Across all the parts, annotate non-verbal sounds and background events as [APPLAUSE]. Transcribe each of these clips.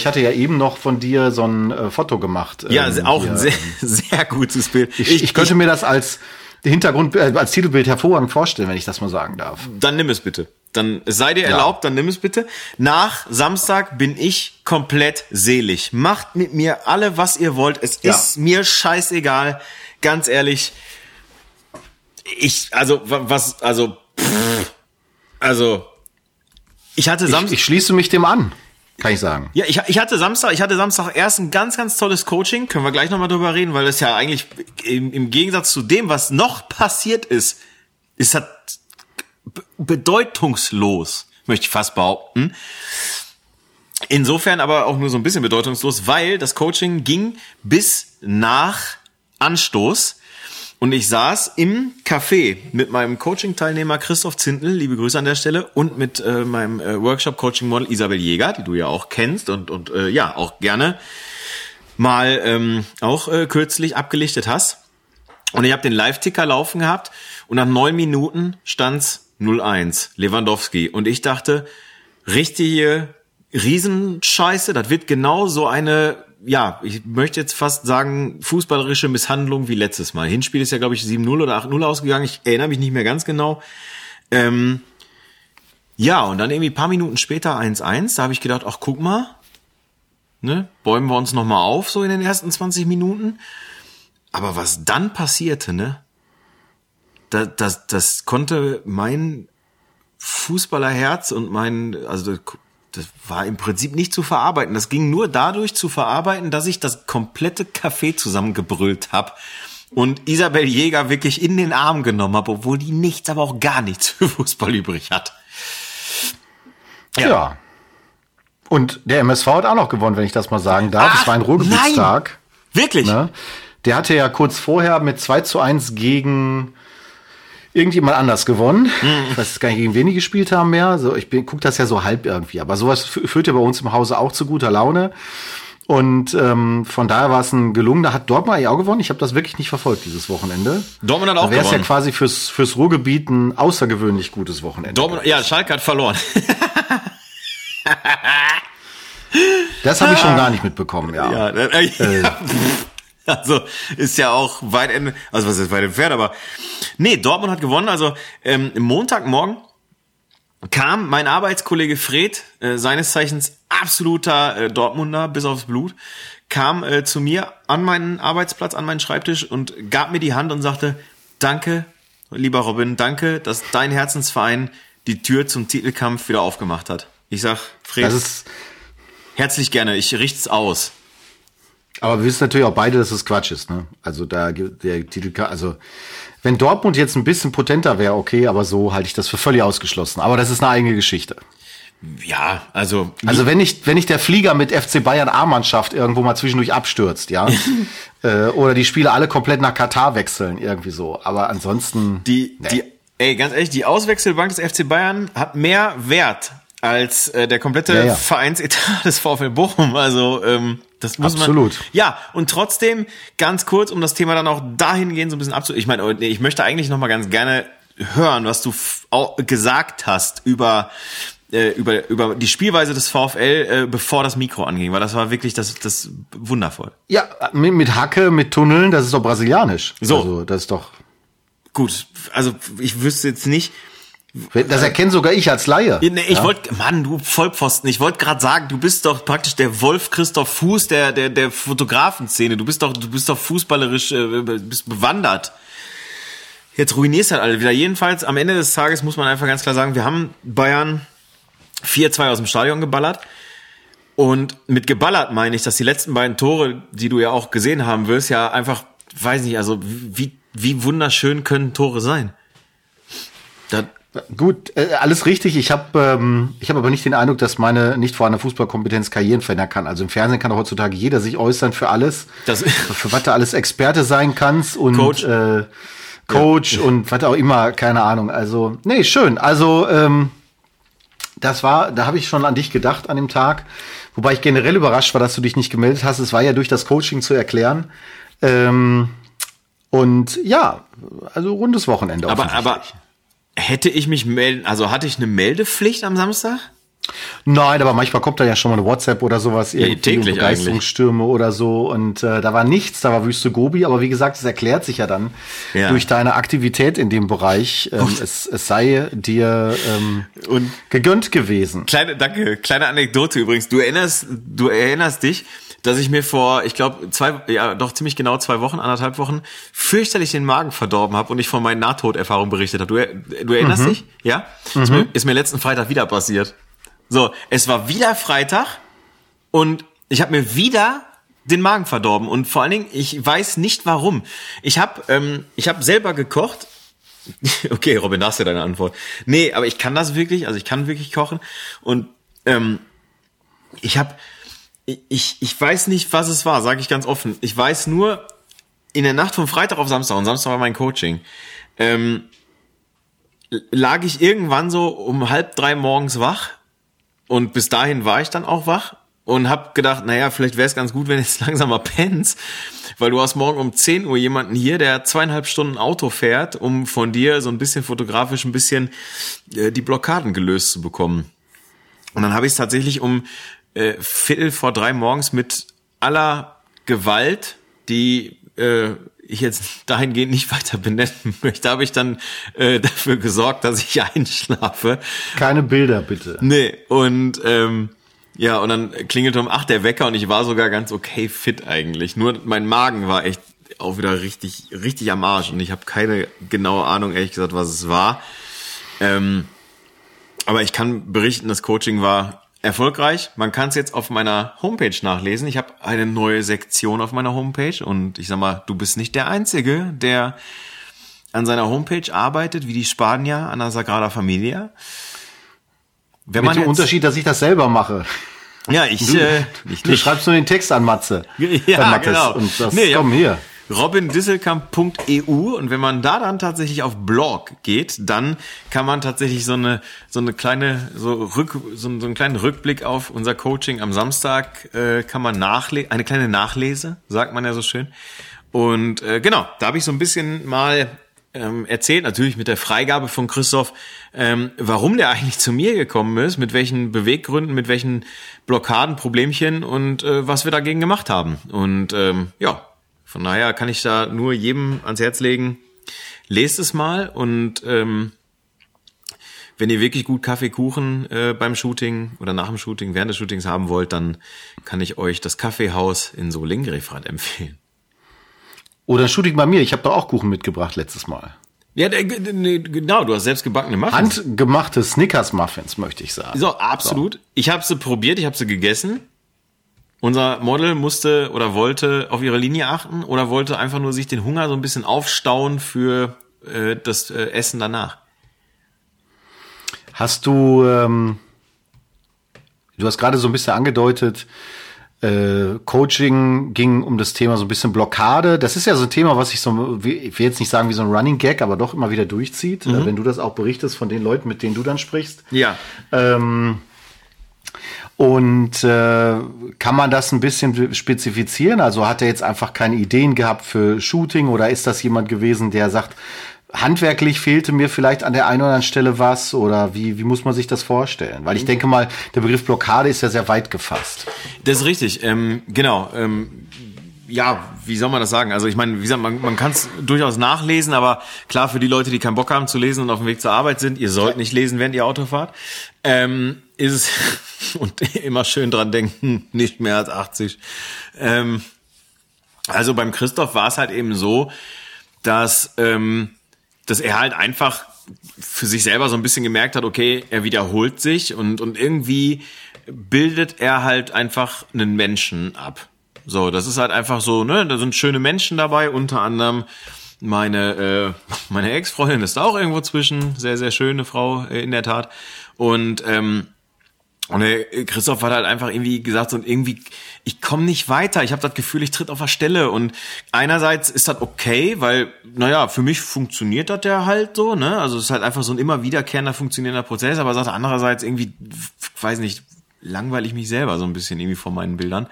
Ich hatte ja eben noch von dir so ein äh, Foto gemacht. Ja, ähm, auch hier, ein sehr, sehr gutes Bild. Ich, ich, könnte mir das als Hintergrund, äh, als Titelbild hervorragend vorstellen, wenn ich das mal sagen darf. Dann nimm es bitte. Dann es sei dir erlaubt, dann nimm es bitte. Nach Samstag bin ich komplett selig. Macht mit mir alle, was ihr wollt. Es Ja. ist mir scheißegal. Ganz ehrlich. Ich, also, wa- was, also, pff, also, ich hatte Ich, Samstag. ich schließe mich dem an, kann ich sagen. Ja, ich, ich hatte Samstag, ich hatte Samstag erst ein ganz, ganz tolles Coaching. Können wir gleich nochmal drüber reden, weil das ja eigentlich im, im Gegensatz zu dem, was noch passiert ist, ist das be- bedeutungslos, möchte ich fast behaupten. Insofern aber auch nur so ein bisschen bedeutungslos, weil das Coaching ging bis nach Anstoß. Und ich saß im Café mit meinem Coaching-Teilnehmer Christoph Zindel, liebe Grüße an der Stelle, und mit äh, meinem äh, Workshop-Coaching-Model Isabel Jäger, die du ja auch kennst und, und äh, ja, auch gerne mal ähm, auch äh, kürzlich abgelichtet hast. Und ich habe den Live-Ticker laufen gehabt und nach neun Minuten stand's 0-1, Lewandowski. Und ich dachte, richtige Riesenscheiße, das wird genau so eine, ja, ich möchte jetzt fast sagen, fußballerische Misshandlung wie letztes Mal. Hinspiel ist ja, glaube ich, 7-0 oder 8-0 ausgegangen. Ich erinnere mich nicht mehr ganz genau. Ähm, ja, und dann irgendwie paar Minuten später 1-1, da habe ich gedacht, ach, guck mal, ne, bäumen wir uns nochmal auf, so in den ersten 20 Minuten. Aber was dann passierte, ne? Das, das, das konnte mein Fußballerherz und mein, also das, war im Prinzip nicht zu verarbeiten. Das ging nur dadurch zu verarbeiten, dass ich das komplette Café zusammengebrüllt habe und Isabel Jäger wirklich in den Arm genommen habe, obwohl die nichts, aber auch gar nichts für Fußball übrig hat. Ja. Und der MSV hat auch noch gewonnen, wenn ich das mal sagen darf. Ach, es war ein Ruhrgebietstag. Wirklich? Ne? Der hatte ja kurz vorher mit 2 zu 1 gegen irgendjemand anders gewonnen. Ich weiß jetzt gar nicht, gegen wen die gespielt haben mehr. So, ich bin, guck das ja so halb irgendwie. Aber sowas fü- führt ja bei uns im Hause auch zu guter Laune. Und ähm, von daher war es ein gelungener, hat Dortmund eigentlich auch gewonnen. Ich habe das wirklich nicht verfolgt dieses Wochenende. Dortmund hat auch Da wäre es ja gewonnen. quasi fürs, fürs Ruhrgebiet ein außergewöhnlich gutes Wochenende. Dortmund, ja, Schalke hat verloren. Das habe ich schon gar nicht mitbekommen, ja. Ja, äh, [LAUGHS] ja. Also ist ja auch weit ende, also was ist weit entfernt, aber nee, Dortmund hat gewonnen. Also ähm, Montagmorgen kam mein Arbeitskollege Fred, äh, seines Zeichens absoluter äh, Dortmunder bis aufs Blut, kam äh, zu mir an meinen Arbeitsplatz, an meinen Schreibtisch und gab mir die Hand und sagte, danke, lieber Robin, danke, dass dein Herzensverein die Tür zum Titelkampf wieder aufgemacht hat. Ich sag, Fred, Das ist, herzlich gerne, ich richt's aus. Aber wir wissen natürlich auch beide, dass es Quatsch ist, ne? Also da der Titel, also wenn Dortmund jetzt ein bisschen potenter wäre, okay, aber so halte ich das für völlig ausgeschlossen. Aber das ist eine eigene Geschichte. Ja, also, Also wenn nicht, wenn nicht der Flieger mit FC Bayern A-Mannschaft irgendwo mal zwischendurch abstürzt, ja, [LAUGHS] äh, oder die Spiele alle komplett nach Katar wechseln, irgendwie so. Aber ansonsten, die, nee. die, ey, ganz ehrlich, die Auswechselbank des FC Bayern hat mehr Wert als äh, der komplette Ja, ja. Vereinsetat [LAUGHS] des VfL Bochum. Also ähm, das muss Absolut. man. Ja, und trotzdem ganz kurz, um das Thema dann auch dahingehend so ein bisschen abzu. Ich meine, nee, ich möchte eigentlich noch mal ganz gerne hören, was du auch gesagt hast über äh, über über die Spielweise des VfL, äh, bevor das Mikro anging, weil das war wirklich das das wundervoll. ja, mit, mit Hacke, mit Tunneln, das ist doch brasilianisch. So. Also das ist doch, Gut, also ich wüsste jetzt nicht, das erkenne sogar ich als Laie. Nee, ich ja? wollte, Mann, du Vollpfosten, ich wollte gerade sagen, du bist doch praktisch der Wolf Christoph Fuß der der der Fotografenszene. Du bist doch du bist doch fußballerisch äh, bist bewandert. Jetzt ruinierst halt alle wieder. Jedenfalls am Ende des Tages muss man einfach ganz klar sagen, wir haben Bayern 4-2 aus dem Stadion geballert. Und mit geballert meine ich, dass die letzten beiden Tore, die du ja auch gesehen haben wirst, ja einfach, weiß nicht, also wie, wie wunderschön können Tore sein. Da, Gut, äh, alles richtig. Ich habe ähm, ich hab aber nicht den Eindruck, dass meine nicht vorhandene Fußballkompetenz Karrieren verändern kann. Also im Fernsehen kann doch heutzutage jeder sich äußern für alles, Das- [LAUGHS] für was du alles Experte sein kannst und Coach. äh, Coach und was auch immer, keine Ahnung. Also, nee, schön. Also, ähm, das war, da habe ich schon an dich gedacht an dem Tag. Wobei ich generell überrascht war, dass du dich nicht gemeldet hast. Es war ja durch das Coaching zu erklären. Ähm, und ja, also rundes Wochenende. Aber, aber hätte ich mich melden, also hatte ich eine Meldepflicht am Samstag? Nein, aber manchmal kommt da ja schon mal eine WhatsApp oder sowas, irgendwie täglich Begeisterungsstürme oder so und äh, da war nichts, da war Wüste Gobi, aber wie gesagt, es erklärt sich ja dann ja. durch deine Aktivität in dem Bereich, ähm, es, es sei dir ähm, und gegönnt gewesen. Kleine, danke, kleine Anekdote übrigens. Du erinnerst, du erinnerst dich, dass ich mir vor, ich glaube, zwei, ja, doch ziemlich genau zwei Wochen, anderthalb Wochen, fürchterlich den Magen verdorben habe und ich von meinen Nahtoderfahrungen berichtet habe. Du, du erinnerst mhm. dich? Ja? Mhm. Ist, mir, ist mir letzten Freitag wieder passiert. So, es war wieder Freitag und ich habe mir wieder den Magen verdorben und vor allen Dingen, ich weiß nicht warum. Ich habe ähm, ich habe selber gekocht. [LAUGHS] okay, Robin, da hast du deine Antwort. Nee, aber ich kann das wirklich, also ich kann wirklich kochen und ähm, ich habe ich, ich weiß nicht, was es war, sage ich ganz offen. Ich weiß nur, in der Nacht von Freitag auf Samstag, und Samstag war mein Coaching, ähm, lag ich irgendwann so um halb drei morgens wach und bis dahin war ich dann auch wach und hab gedacht, naja, vielleicht wäre es ganz gut, wenn du jetzt [LAUGHS] langsam mal pennst, weil du hast morgen um 10 Uhr jemanden hier, der zweieinhalb Stunden Auto fährt, um von dir so ein bisschen fotografisch ein bisschen äh, die Blockaden gelöst zu bekommen. Und dann habe ich es tatsächlich um äh, Viertel vor drei morgens mit aller Gewalt, die äh, ich jetzt dahingehend nicht weiter benennen möchte, habe ich dann äh, dafür gesorgt, dass ich [LAUGHS] einschlafe. Keine Bilder, bitte. Nee, und ähm, ja, und dann klingelte um acht der Wecker und ich war sogar ganz okay fit eigentlich. Nur mein Magen war echt auch wieder richtig, richtig am Arsch und ich habe keine genaue Ahnung, ehrlich gesagt, was es war. Ähm, aber ich kann berichten, das Coaching war erfolgreich. Man kann es jetzt auf meiner Homepage nachlesen. Ich habe eine neue Sektion auf meiner Homepage und ich sag mal, du bist nicht der Einzige, der an seiner Homepage arbeitet, wie die Spanier an der Sagrada Familia. Wenn Mit dem Unterschied, dass ich das selber mache. Ja, ich, du, äh, ich du schreibst nur den Text an Matze. [LAUGHS] Ja, genau. Und das, nee, komm hier robindisselkamp.eu und wenn man da dann tatsächlich auf Blog geht, dann kann man tatsächlich so eine so eine kleine so Rück so, so einen kleinen Rückblick auf unser Coaching am Samstag äh, kann man nachlesen eine kleine Nachlese sagt man ja so schön und äh, genau da habe ich so ein bisschen mal ähm, erzählt, natürlich mit der Freigabe von Christoph, ähm, warum der eigentlich zu mir gekommen ist, mit welchen Beweggründen, mit welchen Blockaden, Problemchen und äh, was wir dagegen gemacht haben. Und ähm, ja, von daher kann ich da nur jedem ans Herz legen, lest es mal und ähm, wenn ihr wirklich gut Kaffee, Kuchen äh, beim Shooting oder nach dem Shooting, während des Shootings haben wollt, dann kann ich euch das Kaffeehaus in Solingriffrad empfehlen. Oder Shooting bei mir. Ich habe da auch Kuchen mitgebracht letztes Mal. Ja, genau, du hast selbst gebackene Muffins. Handgemachte Snickers-Muffins, möchte ich sagen. So, absolut. So. Ich habe sie probiert, ich habe sie gegessen. Unser Model musste oder wollte auf ihre Linie achten oder wollte einfach nur sich den Hunger so ein bisschen aufstauen für äh, das äh, Essen danach. Hast du, ähm, du hast gerade so ein bisschen angedeutet, äh, Coaching ging um das Thema so ein bisschen Blockade. Das ist ja so ein Thema, was ich so, ich will jetzt nicht sagen wie so ein Running Gag, aber doch immer wieder durchzieht, mhm. wenn du das auch berichtest von den Leuten, mit denen du dann sprichst. Ja. Ähm, und äh, kann man das ein bisschen spezifizieren? Also hat er jetzt einfach keine Ideen gehabt für Shooting oder ist das jemand gewesen, der sagt, handwerklich fehlte mir vielleicht an der einen oder anderen Stelle was oder wie, wie muss man sich das vorstellen? Weil ich denke mal, der Begriff Blockade ist ja sehr weit gefasst. Das ist richtig, ähm, genau. Ähm, ja, wie soll man das sagen? Also ich meine, wie gesagt, man, man kann es durchaus nachlesen, aber klar für die Leute, die keinen Bock haben zu lesen und auf dem Weg zur Arbeit sind, ihr sollt nicht lesen, während ihr Auto fahrt, ähm, ist es [LAUGHS] und immer schön dran denken, [LAUGHS] nicht mehr als 80. Ähm, also beim Christoph war es halt eben so, dass, ähm, dass er halt einfach für sich selber so ein bisschen gemerkt hat, okay, er wiederholt sich und, und irgendwie bildet er halt einfach einen Menschen ab. So, das ist halt einfach so, ne, da sind schöne Menschen dabei, unter anderem meine, äh, meine Ex-Freundin ist auch irgendwo zwischen, sehr, sehr schöne Frau äh, in der Tat. Und ähm, und der Christoph hat halt einfach irgendwie gesagt, so irgendwie, ich komme nicht weiter. Ich habe das Gefühl, ich tritt auf der Stelle. Und einerseits ist das okay, weil, naja, für mich funktioniert das ja halt so, ne? Also es ist halt einfach so ein immer wiederkehrender funktionierender Prozess, aber sagt andererseits irgendwie, weiß nicht, langweile ich mich selber so ein bisschen irgendwie vor meinen Bildern.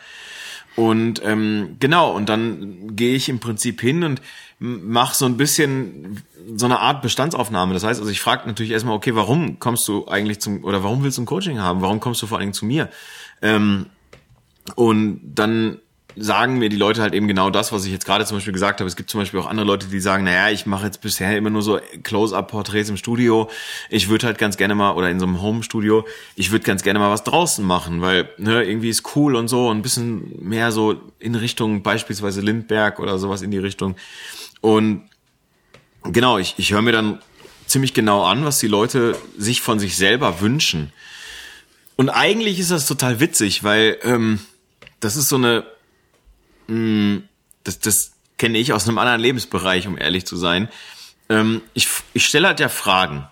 Und ähm, genau, und dann gehe ich im Prinzip hin und mache so ein bisschen so eine Art Bestandsaufnahme. Das heißt, also ich frage natürlich erstmal, okay, warum kommst du eigentlich zum, oder warum willst du ein Coaching haben? Warum kommst du vor allen Dingen zu mir? Ähm, und dann sagen mir die Leute halt eben genau das, was ich jetzt gerade zum Beispiel gesagt habe. Es gibt zum Beispiel auch andere Leute, die sagen, naja, ich mache jetzt bisher immer nur so Close-Up-Porträts im Studio. Ich würde halt ganz gerne mal, oder in so einem Home-Studio, ich würde ganz gerne mal was draußen machen, weil ne, irgendwie ist cool und so und ein bisschen mehr so in Richtung beispielsweise Lindberg oder sowas in die Richtung. Und genau, ich, ich höre mir dann ziemlich genau an, was die Leute sich von sich selber wünschen. Und eigentlich ist das total witzig, weil ähm, das ist so eine mh, das, das kenne ich aus einem anderen Lebensbereich, um ehrlich zu sein. Ähm, ich, ich stelle halt ja Fragen.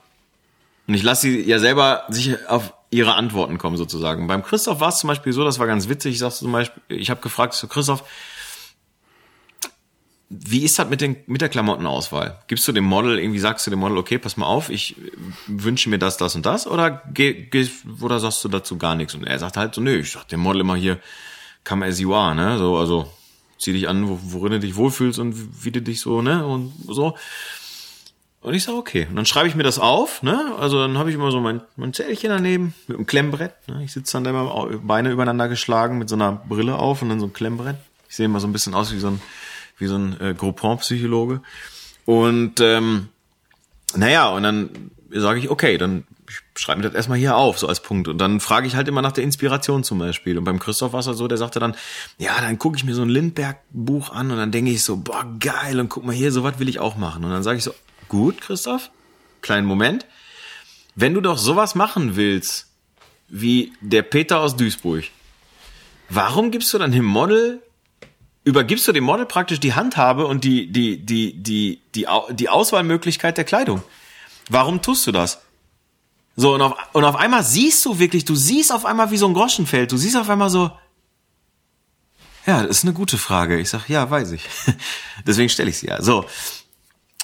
Und ich lasse sie ja selber sich auf ihre Antworten kommen, sozusagen. Beim Christoph war es zum Beispiel so, das war ganz witzig. Ich sagte zum Beispiel, ich habe gefragt zu so, Christoph, wie ist das mit, den, mit der Klamottenauswahl? Gibst du dem Model, irgendwie sagst du dem Model, okay, pass mal auf, ich wünsche mir das, das und das, oder, geh, geh, oder sagst du dazu gar nichts? Und er sagt halt so, nö, ich sag dem Model immer hier, come as you are, ne? So, also zieh dich an, worin du dich wohlfühlst und wie du dich so, ne, und so. Und ich sage, okay. Und dann schreibe ich mir das auf, ne? Also dann habe ich immer so mein, mein Zählchen daneben mit einem Klemmbrett. Ne? Ich sitze dann da immer Beine übereinander geschlagen mit so einer Brille auf und dann so ein Klemmbrett. Ich sehe immer so ein bisschen aus wie so ein, wie so ein äh, Groupon-Psychologe. Und ähm, naja, und dann sage ich, okay, dann ich schreibe mir das erstmal hier auf, so als Punkt. Und dann frage ich halt immer nach der Inspiration zum Beispiel. Und beim Christoph war es halt so, der sagte dann, ja, dann gucke ich mir so ein Lindbergh-Buch an und dann denke ich so, boah, geil, und guck mal hier, so was will ich auch machen. Und dann sage ich so, gut, Christoph, kleinen Moment. Wenn du doch sowas machen willst, wie der Peter aus Duisburg, warum gibst du dann dem Model übergibst du dem Model praktisch die Handhabe und die, die, die, die, die, die Auswahlmöglichkeit der Kleidung. Warum tust du das? So, und auf, und auf einmal siehst du wirklich, du siehst auf einmal wie so ein Groschenfeld. Du siehst auf einmal so, ja, das ist eine gute Frage. Ich sag, ja, weiß ich. [LAUGHS] Deswegen stelle ich sie ja. So,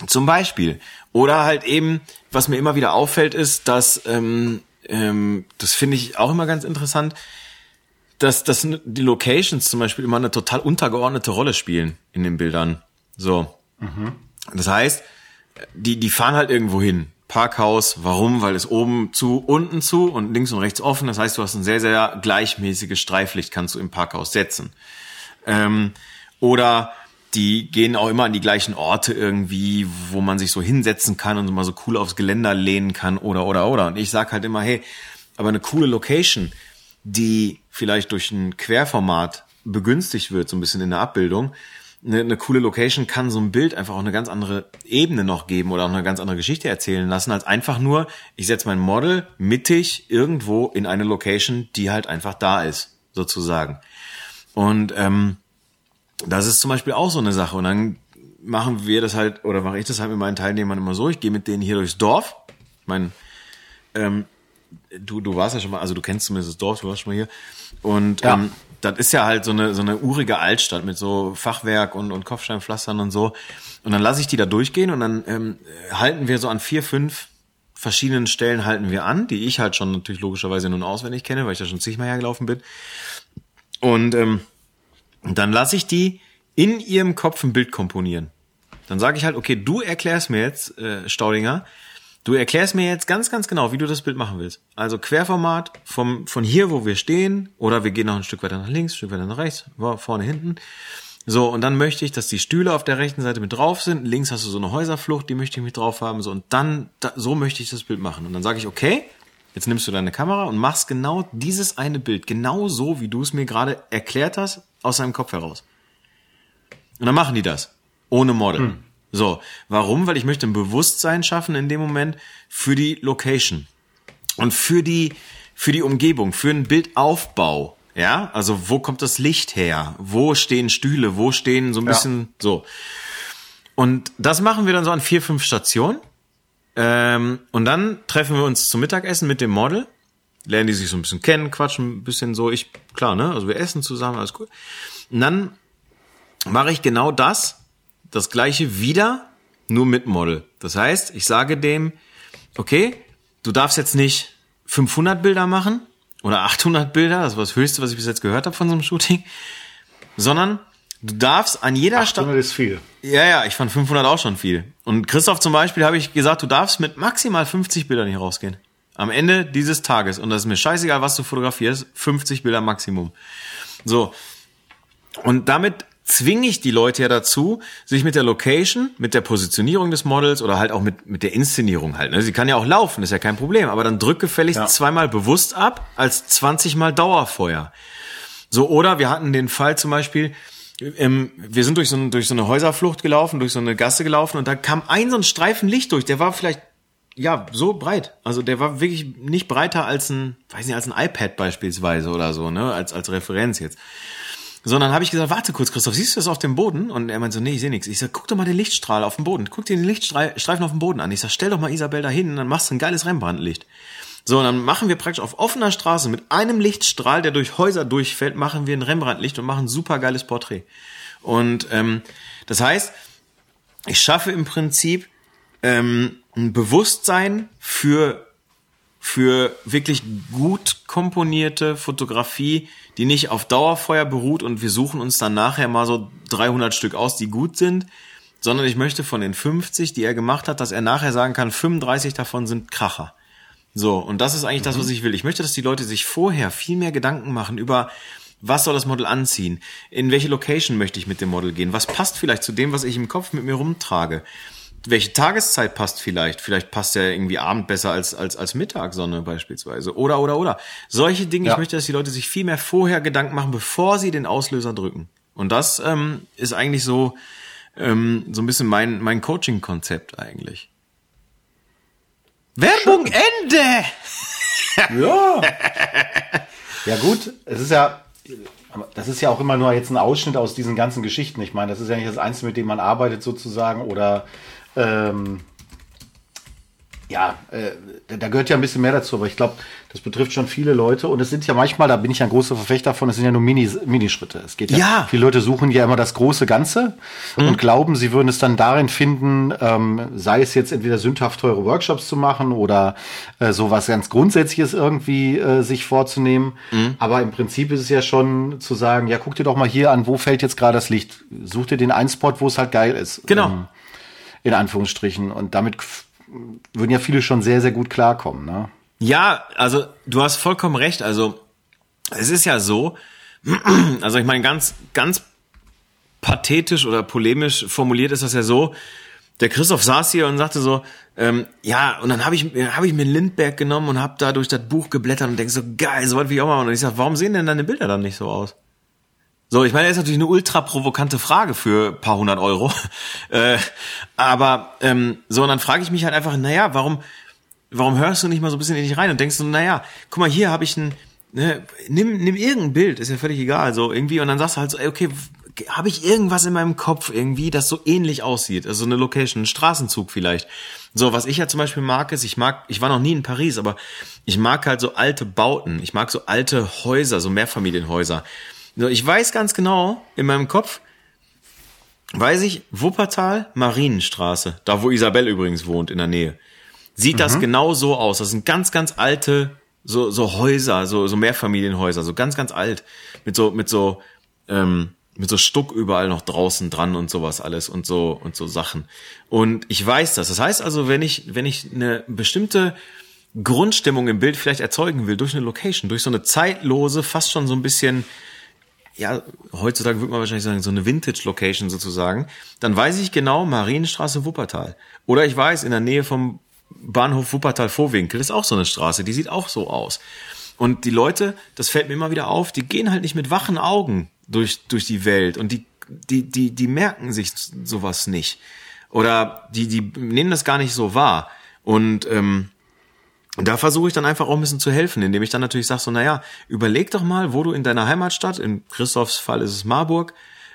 zum Beispiel. Oder halt eben, was mir immer wieder auffällt, ist, dass, ähm, ähm, das finde ich auch immer ganz interessant, dass, dass die Locations zum Beispiel immer eine total untergeordnete Rolle spielen in den Bildern. So. Mhm. Das heißt, die, die fahren halt irgendwo hin. Parkhaus. Warum? Weil es oben zu, unten zu und links und rechts offen. Das heißt, du hast ein sehr, sehr gleichmäßiges Streiflicht, kannst du im Parkhaus setzen. Ähm, oder die gehen auch immer an die gleichen Orte irgendwie, wo man sich so hinsetzen kann und mal so cool aufs Geländer lehnen kann oder, oder, oder. Und ich sag halt immer, hey, aber eine coole Location, die vielleicht durch ein Querformat begünstigt wird, so ein bisschen in der Abbildung, eine, eine coole Location kann so ein Bild einfach auch eine ganz andere Ebene noch geben oder auch eine ganz andere Geschichte erzählen lassen, als einfach nur, ich setze mein Model mittig irgendwo in eine Location, die halt einfach da ist, sozusagen. Und ähm, das ist zum Beispiel auch so eine Sache. Und dann machen wir das halt, oder mache ich das halt mit meinen Teilnehmern immer so, ich gehe mit denen hier durchs Dorf. Mein, ähm, du, du warst ja schon mal, also du kennst zumindest das Dorf, du warst schon mal hier. Und ja. ähm, das ist ja halt so eine, so eine urige Altstadt mit so Fachwerk und, und Kopfsteinpflastern und so. Und dann lasse ich die da durchgehen und dann ähm, halten wir so an vier, fünf verschiedenen Stellen halten wir an, die ich halt schon natürlich logischerweise nun auswendig kenne, weil ich da schon zigmal hergelaufen bin. Und ähm, dann lasse ich die in ihrem Kopf ein Bild komponieren. Dann sage ich halt, okay, du erklärst mir jetzt, äh, Staudinger, Du erklärst mir jetzt ganz, ganz genau, wie du das Bild machen willst. Also Querformat vom, von hier, wo wir stehen, oder wir gehen noch ein Stück weiter nach links, ein Stück weiter nach rechts, vorne, hinten. So, und dann möchte ich, dass die Stühle auf der rechten Seite mit drauf sind. Links hast du so eine Häuserflucht, die möchte ich mit drauf haben. So, und dann, da, so möchte ich das Bild machen. Und dann sage ich, okay, jetzt nimmst du deine Kamera und machst genau dieses eine Bild, genau so, wie du es mir gerade erklärt hast, aus deinem Kopf heraus. Und dann machen die das. Ohne Model. Hm. So, warum? Weil ich möchte ein Bewusstsein schaffen in dem Moment für die Location und für die für die Umgebung, für einen Bildaufbau. Ja, also wo kommt das Licht her? Wo stehen Stühle? Wo stehen so ein bisschen ja. so? Und das machen wir dann so an vier, fünf Stationen. Ähm, und dann treffen wir uns zum Mittagessen mit dem Model, lernen die sich so ein bisschen kennen, quatschen ein bisschen so. Ich, klar, ne? Also wir essen zusammen, alles cool. Und dann mache ich genau das, das gleiche wieder, nur mit Model. Das heißt, ich sage dem, okay, du darfst jetzt nicht 500 Bilder machen oder 800 Bilder, das war das Höchste, was ich bis jetzt gehört habe von so einem Shooting. sondern du darfst an jeder Stadt. 800 ist viel. Ja, ja, ich fand 500 auch schon viel. Und Christoph zum Beispiel habe ich gesagt, du darfst mit maximal 50 Bildern hier rausgehen. Am Ende dieses Tages. Und das ist mir scheißegal, was du fotografierst. 50 Bilder Maximum. So. Und damit zwinge ich die Leute ja dazu, sich mit der Location, mit der Positionierung des Models oder halt auch mit, mit der Inszenierung halt. Ne? Sie kann ja auch laufen, ist ja kein Problem. Aber dann drück gefälligst ja. zweimal bewusst ab, als 20 mal Dauerfeuer. So, oder wir hatten den Fall zum Beispiel, ähm, wir sind durch so, durch so eine Häuserflucht gelaufen, durch so eine Gasse gelaufen und da kam ein so ein Streifen Licht durch, der war vielleicht ja, so breit. Also der war wirklich nicht breiter als ein, weiß nicht, als ein iPad beispielsweise oder so, ne, als als Referenz jetzt. Sondern habe ich gesagt, warte kurz, Christoph, siehst du das auf dem Boden? Und er meint so, nee, ich sehe nichts. Ich sag, guck doch mal den Lichtstrahl auf dem Boden. Guck dir den Lichtstreifen auf dem Boden an. Ich sag, stell doch mal Isabel da hin, dann machst du ein geiles Rembrandtlicht. So, und dann machen wir praktisch auf offener Straße mit einem Lichtstrahl, der durch Häuser durchfällt, machen wir ein Rembrandtlicht und machen ein super geiles Porträt. Und ähm, das heißt, ich schaffe im Prinzip ähm, ein Bewusstsein für für wirklich gut komponierte Fotografie, die nicht auf Dauerfeuer beruht und wir suchen uns dann nachher mal so 300 Stück aus, die gut sind, sondern ich möchte von den 50, die er gemacht hat, dass er nachher sagen kann, 35 davon sind Kracher. So, und das ist eigentlich mhm. das, was ich will. Ich möchte, dass die Leute sich vorher viel mehr Gedanken machen über, was soll das Model anziehen? In welche Location möchte ich mit dem Model gehen? Was passt vielleicht zu dem, was ich im Kopf mit mir rumtrage? Welche Tageszeit passt vielleicht? Vielleicht passt ja irgendwie Abend besser als, als, als Mittagssonne beispielsweise. Oder, oder, oder. Solche Dinge, ja. ich möchte, dass die Leute sich viel mehr vorher Gedanken machen, bevor sie den Auslöser drücken. Und das ähm, ist eigentlich so, ähm, so ein bisschen mein, mein Coaching-Konzept eigentlich. Werbung Ende! ja. Ja gut, es ist ja, das ist ja auch immer nur jetzt ein Ausschnitt aus diesen ganzen Geschichten. Ich meine, das ist ja nicht das Einzige, mit dem man arbeitet sozusagen oder ähm, ja, äh, da gehört ja ein bisschen mehr dazu, aber ich glaube, das betrifft schon viele Leute und es sind ja manchmal, da bin ich ein großer Verfechter von, es sind ja nur Mini, Minischritte. Es geht ja, ja. viele Leute suchen ja immer das große Ganze mhm. und glauben, sie würden es dann darin finden, ähm, sei es jetzt entweder sündhaft teure Workshops zu machen oder äh, sowas ganz Grundsätzliches irgendwie äh, sich vorzunehmen. Mhm. Aber im Prinzip ist es ja schon zu sagen, ja, guck dir doch mal hier an, wo fällt jetzt gerade das Licht? Such dir den einen Spot, wo es halt geil ist. Genau. Ähm, in Anführungsstrichen. Und damit würden ja viele schon sehr, sehr gut klarkommen. Ne? Ja, also du hast vollkommen recht. Also es ist ja so, [CLEARS THROAT] also ich meine, ganz, ganz pathetisch oder polemisch formuliert ist das ja so, der Christoph saß hier und sagte so, ähm, ja, und dann habe ich, hab ich mir Lindberg genommen und habe da durch das Buch geblättert und denk so, geil, so was will ich auch machen. Und ich sag, warum sehen denn deine Bilder dann nicht so aus? So, ich meine, das ist natürlich eine ultra provokante Frage für paar hundert Euro. [LAUGHS] äh, aber ähm, so, und dann frage ich mich halt einfach, naja, warum, warum hörst du nicht mal so ein bisschen in dich rein und denkst so, naja, guck mal, hier habe ich ein, ne, nimm, nimm irgendein Bild, ist ja völlig egal, so irgendwie, und dann sagst du halt so, ey, okay, habe ich irgendwas in meinem Kopf irgendwie, das so ähnlich aussieht, also eine Location, ein Straßenzug vielleicht. So, was ich ja zum Beispiel mag, ist, ich mag, ich war noch nie in Paris, aber ich mag halt so alte Bauten, ich mag so alte Häuser, so Mehrfamilienhäuser. So, ich weiß ganz genau, in meinem Kopf, weiß ich, Wuppertal, Marienstraße, da wo Isabelle übrigens wohnt, in der Nähe, sieht mhm. das genau so aus. Das sind ganz, ganz alte, so, so Häuser, so, so Mehrfamilienhäuser, so ganz, ganz alt, mit so, mit so, ähm, mit so Stuck überall noch draußen dran und sowas alles und so und so Sachen. Und ich weiß das. Das heißt also, wenn ich wenn ich eine bestimmte Grundstimmung im Bild vielleicht erzeugen will durch eine Location, durch so eine zeitlose, fast schon so ein bisschen ja, heutzutage würde man wahrscheinlich sagen, so eine Vintage-Location sozusagen, dann weiß ich genau Marienstraße Wuppertal. Oder ich weiß, in der Nähe vom Bahnhof Wuppertal-Vorwinkel ist auch so eine Straße, die sieht auch so aus. Und die Leute, das fällt mir immer wieder auf, die gehen halt nicht mit wachen Augen durch, durch die Welt und die, die, die, die merken sich sowas nicht. Oder die, die nehmen das gar nicht so wahr. Und ähm, da versuche ich dann einfach auch ein bisschen zu helfen, indem ich dann natürlich sage so, naja, überleg doch mal, wo du in deiner Heimatstadt, in Christophs Fall ist es Marburg,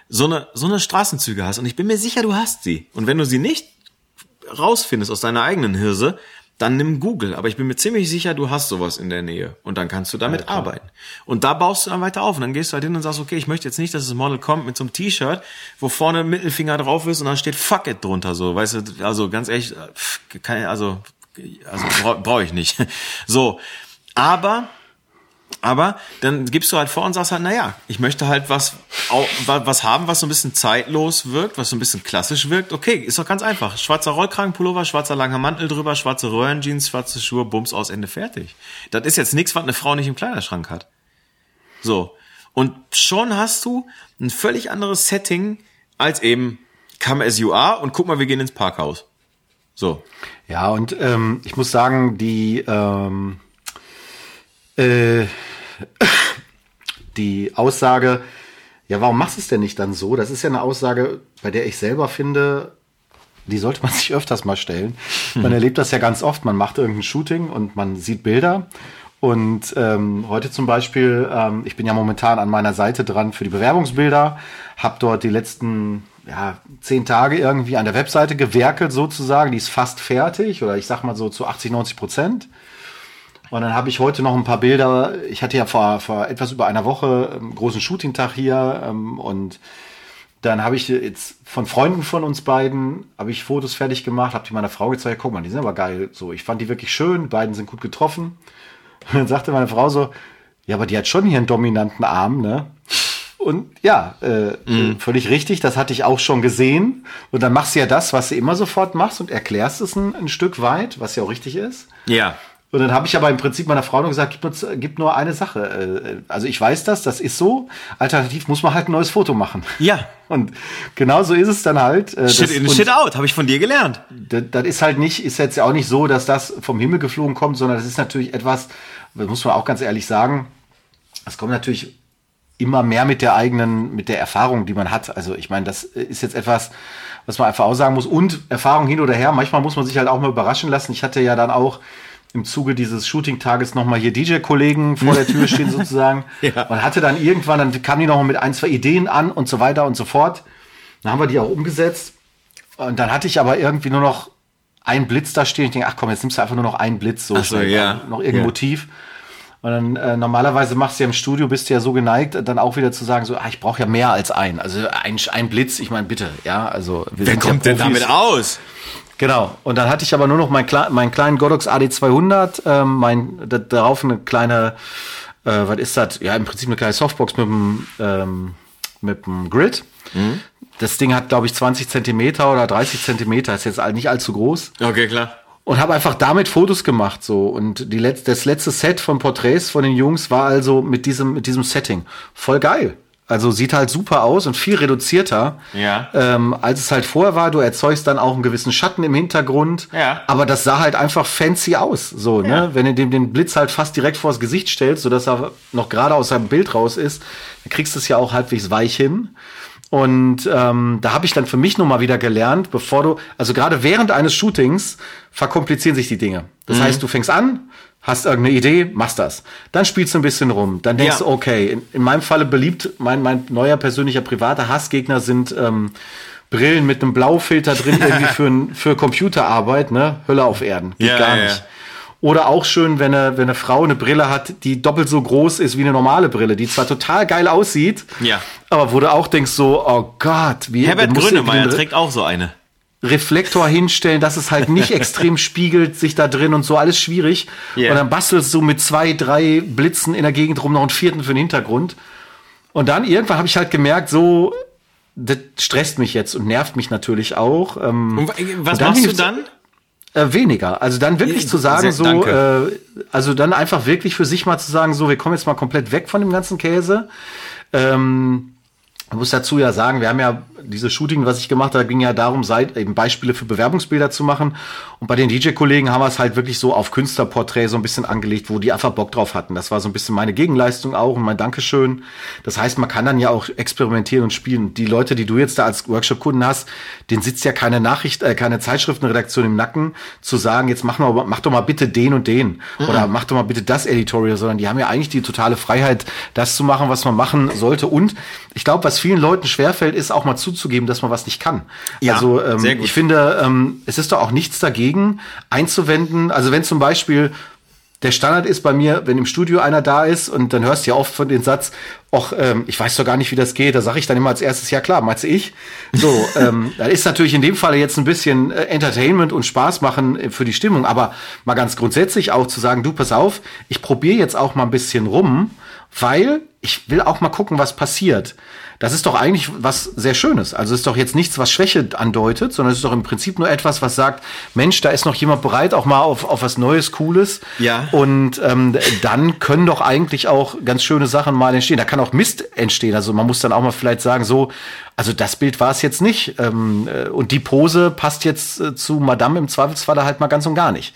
so eine, so eine Straßenzüge hast. Und ich bin mir sicher, du hast sie. Und wenn du sie nicht rausfindest aus deiner eigenen Hirse, dann nimm Google. Aber ich bin mir ziemlich sicher, du hast sowas in der Nähe. Und dann kannst du damit ja, arbeiten. Und da baust du dann weiter auf. Und dann gehst du halt hin und sagst, okay, ich möchte jetzt nicht, dass das Model kommt mit so einem T-Shirt, wo vorne Mittelfinger drauf ist und dann steht Fuck it drunter. So, weißt du, also ganz ehrlich, kann, also also brauche brauch ich nicht. [LAUGHS] So, aber Aber dann gibst du halt vor und sagst halt, naja, ich möchte halt was, was haben, was so ein bisschen zeitlos wirkt, was so ein bisschen klassisch wirkt. Okay, ist doch ganz einfach. Schwarzer Rollkragenpullover, schwarzer langer Mantel drüber, schwarze Röhrenjeans, schwarze Schuhe, Bums aus, Ende fertig. Das ist jetzt nichts, was eine Frau nicht im Kleiderschrank hat. So. Und schon hast du ein völlig anderes Setting als eben come as you are und guck mal, wir gehen ins Parkhaus. So. Ja, und ähm, ich muss sagen, die ähm, äh, [COUGHS] die Aussage, ja, warum machst du es denn nicht dann so? Das ist ja eine Aussage, bei der ich selber finde, die sollte man [LAUGHS] sich öfters mal stellen. Man [LAUGHS] erlebt das ja ganz oft. Man macht irgendein Shooting und man sieht Bilder. Und ähm, heute zum Beispiel, ähm, ich bin ja momentan an meiner Seite dran für die Bewerbungsbilder, habe dort die letzten ja, zehn Tage irgendwie an der Webseite gewerkelt sozusagen. Die ist fast fertig oder ich sag mal so zu 80, 90 Prozent. Und dann habe ich heute noch ein paar Bilder. Ich hatte ja vor, vor etwas über einer Woche einen großen Shooting-Tag hier ähm, und dann habe ich jetzt von Freunden von uns beiden habe ich Fotos fertig gemacht, habe die meiner Frau gezeigt. Guck mal, die sind aber geil. So, ich fand die wirklich schön. Die beiden sind gut getroffen. Und [LAUGHS] dann sagte meine Frau so, ja, aber die hat schon hier einen dominanten Arm, ne? Und ja, äh, mm. völlig richtig, das hatte ich auch schon gesehen. Und dann machst du ja das, was du immer sofort machst und erklärst es ein, ein Stück weit, was ja auch richtig ist. Ja. Und dann habe ich aber im Prinzip meiner Frau nur gesagt, gib, gib nur eine Sache. Äh, also ich weiß das, das ist so. Alternativ muss man halt ein neues Foto machen. Ja. [LAUGHS] Und genau so ist es dann halt. Äh, shit in, shit out, habe ich von dir gelernt. Das, das ist halt nicht, ist jetzt ja auch nicht so, dass das vom Himmel geflogen kommt, sondern das ist natürlich etwas, das muss man auch ganz ehrlich sagen, das kommt natürlich immer mehr mit der eigenen, mit der Erfahrung, die man hat. Also ich meine, das ist jetzt etwas, was man einfach auch sagen muss. Und Erfahrung hin oder her, manchmal muss man sich halt auch mal überraschen lassen. Ich hatte ja dann auch im Zuge dieses Shooting-Tages nochmal hier DJ-Kollegen vor der Tür stehen [LAUGHS] sozusagen. ja. Man hatte dann irgendwann, dann kamen die nochmal mit ein, zwei Ideen an und so weiter und so fort. Dann haben wir die auch umgesetzt. Und dann hatte ich aber irgendwie nur noch einen Blitz da stehen. Ich denke, ach komm, jetzt nimmst du einfach nur noch einen Blitz, so, so ja. noch irgendein ja. Motiv. Und dann äh, normalerweise machst du ja im Studio, bist du ja so geneigt, dann auch wieder zu sagen, so, ah, ich brauche ja mehr als einen. Also ein, ein Blitz, ich meine, bitte, ja, also wir Wer kommt ja denn damit aus? Genau. Und dann hatte ich aber nur noch meinen, meinen kleinen Godox AD200, ähm, mein, darauf eine kleine, äh, was ist das? Ja, im Prinzip eine kleine Softbox mit dem, ähm, mit dem Grid. Mhm. Das Ding hat, glaube ich, 20 Zentimeter oder 30 Zentimeter, ist jetzt nicht allzu groß. Okay, klar und habe einfach damit Fotos gemacht so und die letzte, das letzte Set von Porträts von den Jungs war also mit diesem mit diesem Setting voll geil also sieht halt super aus und viel reduzierter, ja. ähm, als es halt vorher war. Du erzeugst dann auch einen gewissen Schatten im Hintergrund, ja. aber das sah halt einfach fancy aus. So, ne? ja. ne? Wenn du dem den Blitz halt fast direkt vors Gesicht stellst, sodass er noch gerade aus seinem Bild raus ist, dann kriegst du es ja auch halbwegs weich hin. Und ähm, da habe ich dann für mich nochmal wieder gelernt, bevor du, also gerade während eines Shootings verkomplizieren sich die Dinge. Das mhm. heißt, du fängst an, hast irgendeine Idee, machst das. Dann spielst du ein bisschen rum. Dann denkst ja. du, okay, in, in, meinem Falle beliebt, mein, mein neuer persönlicher privater Hassgegner sind ähm, Brillen mit einem Blaufilter drin, [LAUGHS] irgendwie für, für Computerarbeit, ne? Hölle auf Erden. Geht ja, gar nicht. Ja. Oder auch schön, wenn eine, wenn eine Frau eine Brille hat, die doppelt so groß ist wie eine normale Brille, die zwar total geil aussieht, ja. aber wo du auch denkst so, oh Gott, wie Herbert Grönemeyer trägt auch so eine. Reflektor hinstellen, dass es halt nicht [LAUGHS] extrem spiegelt sich da drin und so, alles schwierig. Yeah. Und dann bastelst du mit zwei, drei Blitzen in der Gegend rum noch einen vierten für den Hintergrund. Und dann irgendwann habe ich halt gemerkt, so, das stresst mich jetzt und nervt mich natürlich auch. Ähm, und was und machst du dann? Äh, weniger. Also dann wirklich äh, zu sagen, so, äh, also dann einfach wirklich für sich mal zu sagen, so, wir kommen jetzt mal komplett weg von dem ganzen Käse. Ähm, ich muss dazu ja sagen, wir haben ja diese Shooting, was ich gemacht habe, ging ja darum, seit, eben Beispiele für Bewerbungsbilder zu machen. Und bei den DJ-Kollegen haben wir es halt wirklich so auf Künstlerporträt so ein bisschen angelegt, wo die einfach Bock drauf hatten. Das war so ein bisschen meine Gegenleistung auch und mein Dankeschön. Das heißt, man kann dann ja auch experimentieren und spielen. Die Leute, die du jetzt da als Workshop-Kunden hast, denen sitzt ja keine Nachricht, äh, keine Zeitschriftenredaktion im Nacken, zu sagen, jetzt mach, mal, mach doch mal bitte den und den. Mhm. Oder mach doch mal bitte das Editorial, sondern die haben ja eigentlich die totale Freiheit, das zu machen, was man machen sollte. Und ich glaube, was vielen Leuten schwerfällt, ist auch mal zuzugeben, dass man was nicht kann. Ja, also ähm, ich finde, ähm, es ist doch auch nichts dagegen einzuwenden. Also wenn zum Beispiel der Standard ist bei mir, wenn im Studio einer da ist und dann hörst du ja oft von den Satz, ach, ähm, ich weiß doch gar nicht, wie das geht. Da sage ich dann immer als erstes, ja klar, meinst ich. So, [LAUGHS] ähm, da ist natürlich in dem Fall jetzt ein bisschen äh, Entertainment und Spaß machen äh, für die Stimmung, aber mal ganz grundsätzlich auch zu sagen, du pass auf, ich probiere jetzt auch mal ein bisschen rum, weil ich will auch mal gucken, was passiert. Das ist doch eigentlich was sehr Schönes. Also es ist doch jetzt nichts, was Schwäche andeutet, sondern es ist doch im Prinzip nur etwas, was sagt, Mensch, da ist noch jemand bereit, auch mal auf, auf was Neues, Cooles. Ja. Und ähm, dann können doch eigentlich auch ganz schöne Sachen mal entstehen. Da kann auch Mist entstehen. Also man muss dann auch mal vielleicht sagen, so, also das Bild war es jetzt nicht. Ähm, äh, und die Pose passt jetzt äh, zu Madame im Zweifelsfall halt mal ganz und gar nicht.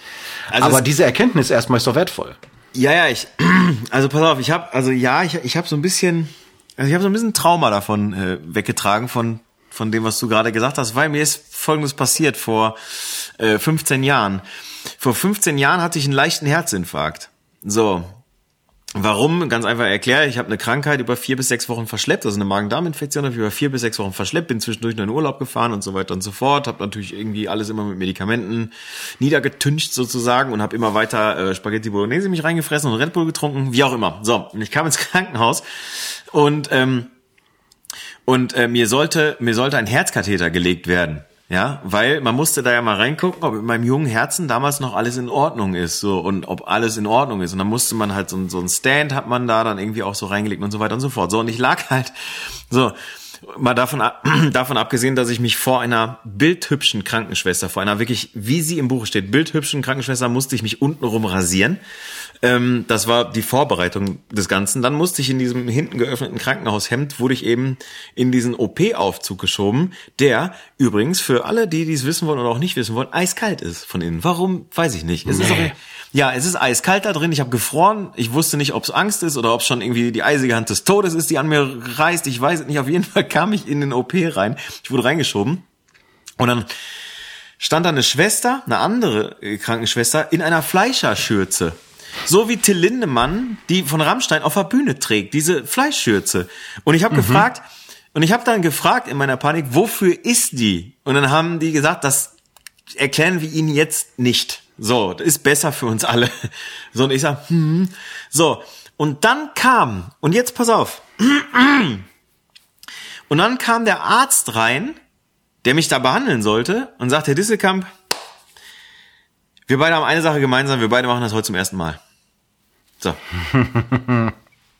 Also Aber es- diese Erkenntnis erstmal ist doch wertvoll. Ja, ja, ich, [CLEARS THROAT] also pass auf, ich habe, also ja, ich, ich habe so ein bisschen, also ich habe so ein bisschen Trauma davon äh, weggetragen von von dem, was du gerade gesagt hast, weil mir ist Folgendes passiert vor äh, 15 Jahren. Vor 15 Jahren hatte ich einen leichten Herzinfarkt. So. Warum? Ganz einfach erklärt. Ich habe eine Krankheit über vier bis sechs Wochen verschleppt, also eine Magen-Darm-Infektion habe ich über vier bis sechs Wochen verschleppt, bin zwischendurch noch in Urlaub gefahren und so weiter und so fort. Habe natürlich irgendwie alles immer mit Medikamenten niedergetüncht sozusagen und habe immer weiter äh, Spaghetti Bolognese mich reingefressen und Red Bull getrunken, wie auch immer. So, und ich kam ins [LAUGHS] Krankenhaus und ähm, und äh, mir sollte mir sollte ein Herzkatheter gelegt werden. Ja, weil man musste da ja mal reingucken, ob in meinem jungen Herzen damals noch alles in Ordnung ist, so und ob alles in Ordnung ist. Und dann musste man halt so, so ein Stand hat man da dann irgendwie auch so reingelegt und so weiter und so fort. So und ich lag halt so mal davon [CLEARS THROAT] davon abgesehen, dass ich mich vor einer bildhübschen Krankenschwester, vor einer wirklich, wie sie im Buch steht, bildhübschen Krankenschwester, musste ich mich untenrum rasieren. Ähm, das war die Vorbereitung des Ganzen. Dann musste ich in diesem hinten geöffneten Krankenhaushemd, wurde ich eben in diesen OP-Aufzug geschoben, der übrigens für alle, die dies wissen wollen oder auch nicht wissen wollen, eiskalt ist von innen. Warum, weiß ich nicht. Es ist auch, ja, es ist eiskalt da drin. Ich habe gefroren. Ich wusste nicht, ob es Angst ist oder ob es schon irgendwie die eisige Hand des Todes ist, die an mir reißt. Ich weiß es nicht. Auf jeden Fall kam ich in den OP rein. Ich wurde reingeschoben. Und dann stand da eine Schwester, eine andere Krankenschwester, in einer Fleischerschürze. So wie Till Lindemann, die von Rammstein auf der Bühne trägt, diese Fleischschürze. Und ich habe gefragt, und ich habe dann gefragt in meiner Panik, wofür ist die? Und dann haben die gesagt, das erklären wir Ihnen jetzt nicht. So, das ist besser für uns alle. [LAUGHS] So, und ich sag, hm. So, und dann kam, und jetzt pass auf. Und dann kam der Arzt rein, der mich da behandeln sollte und sagt, Herr Disselkamp, wir beide haben eine Sache gemeinsam, wir beide machen das heute zum ersten Mal. So. [LAUGHS]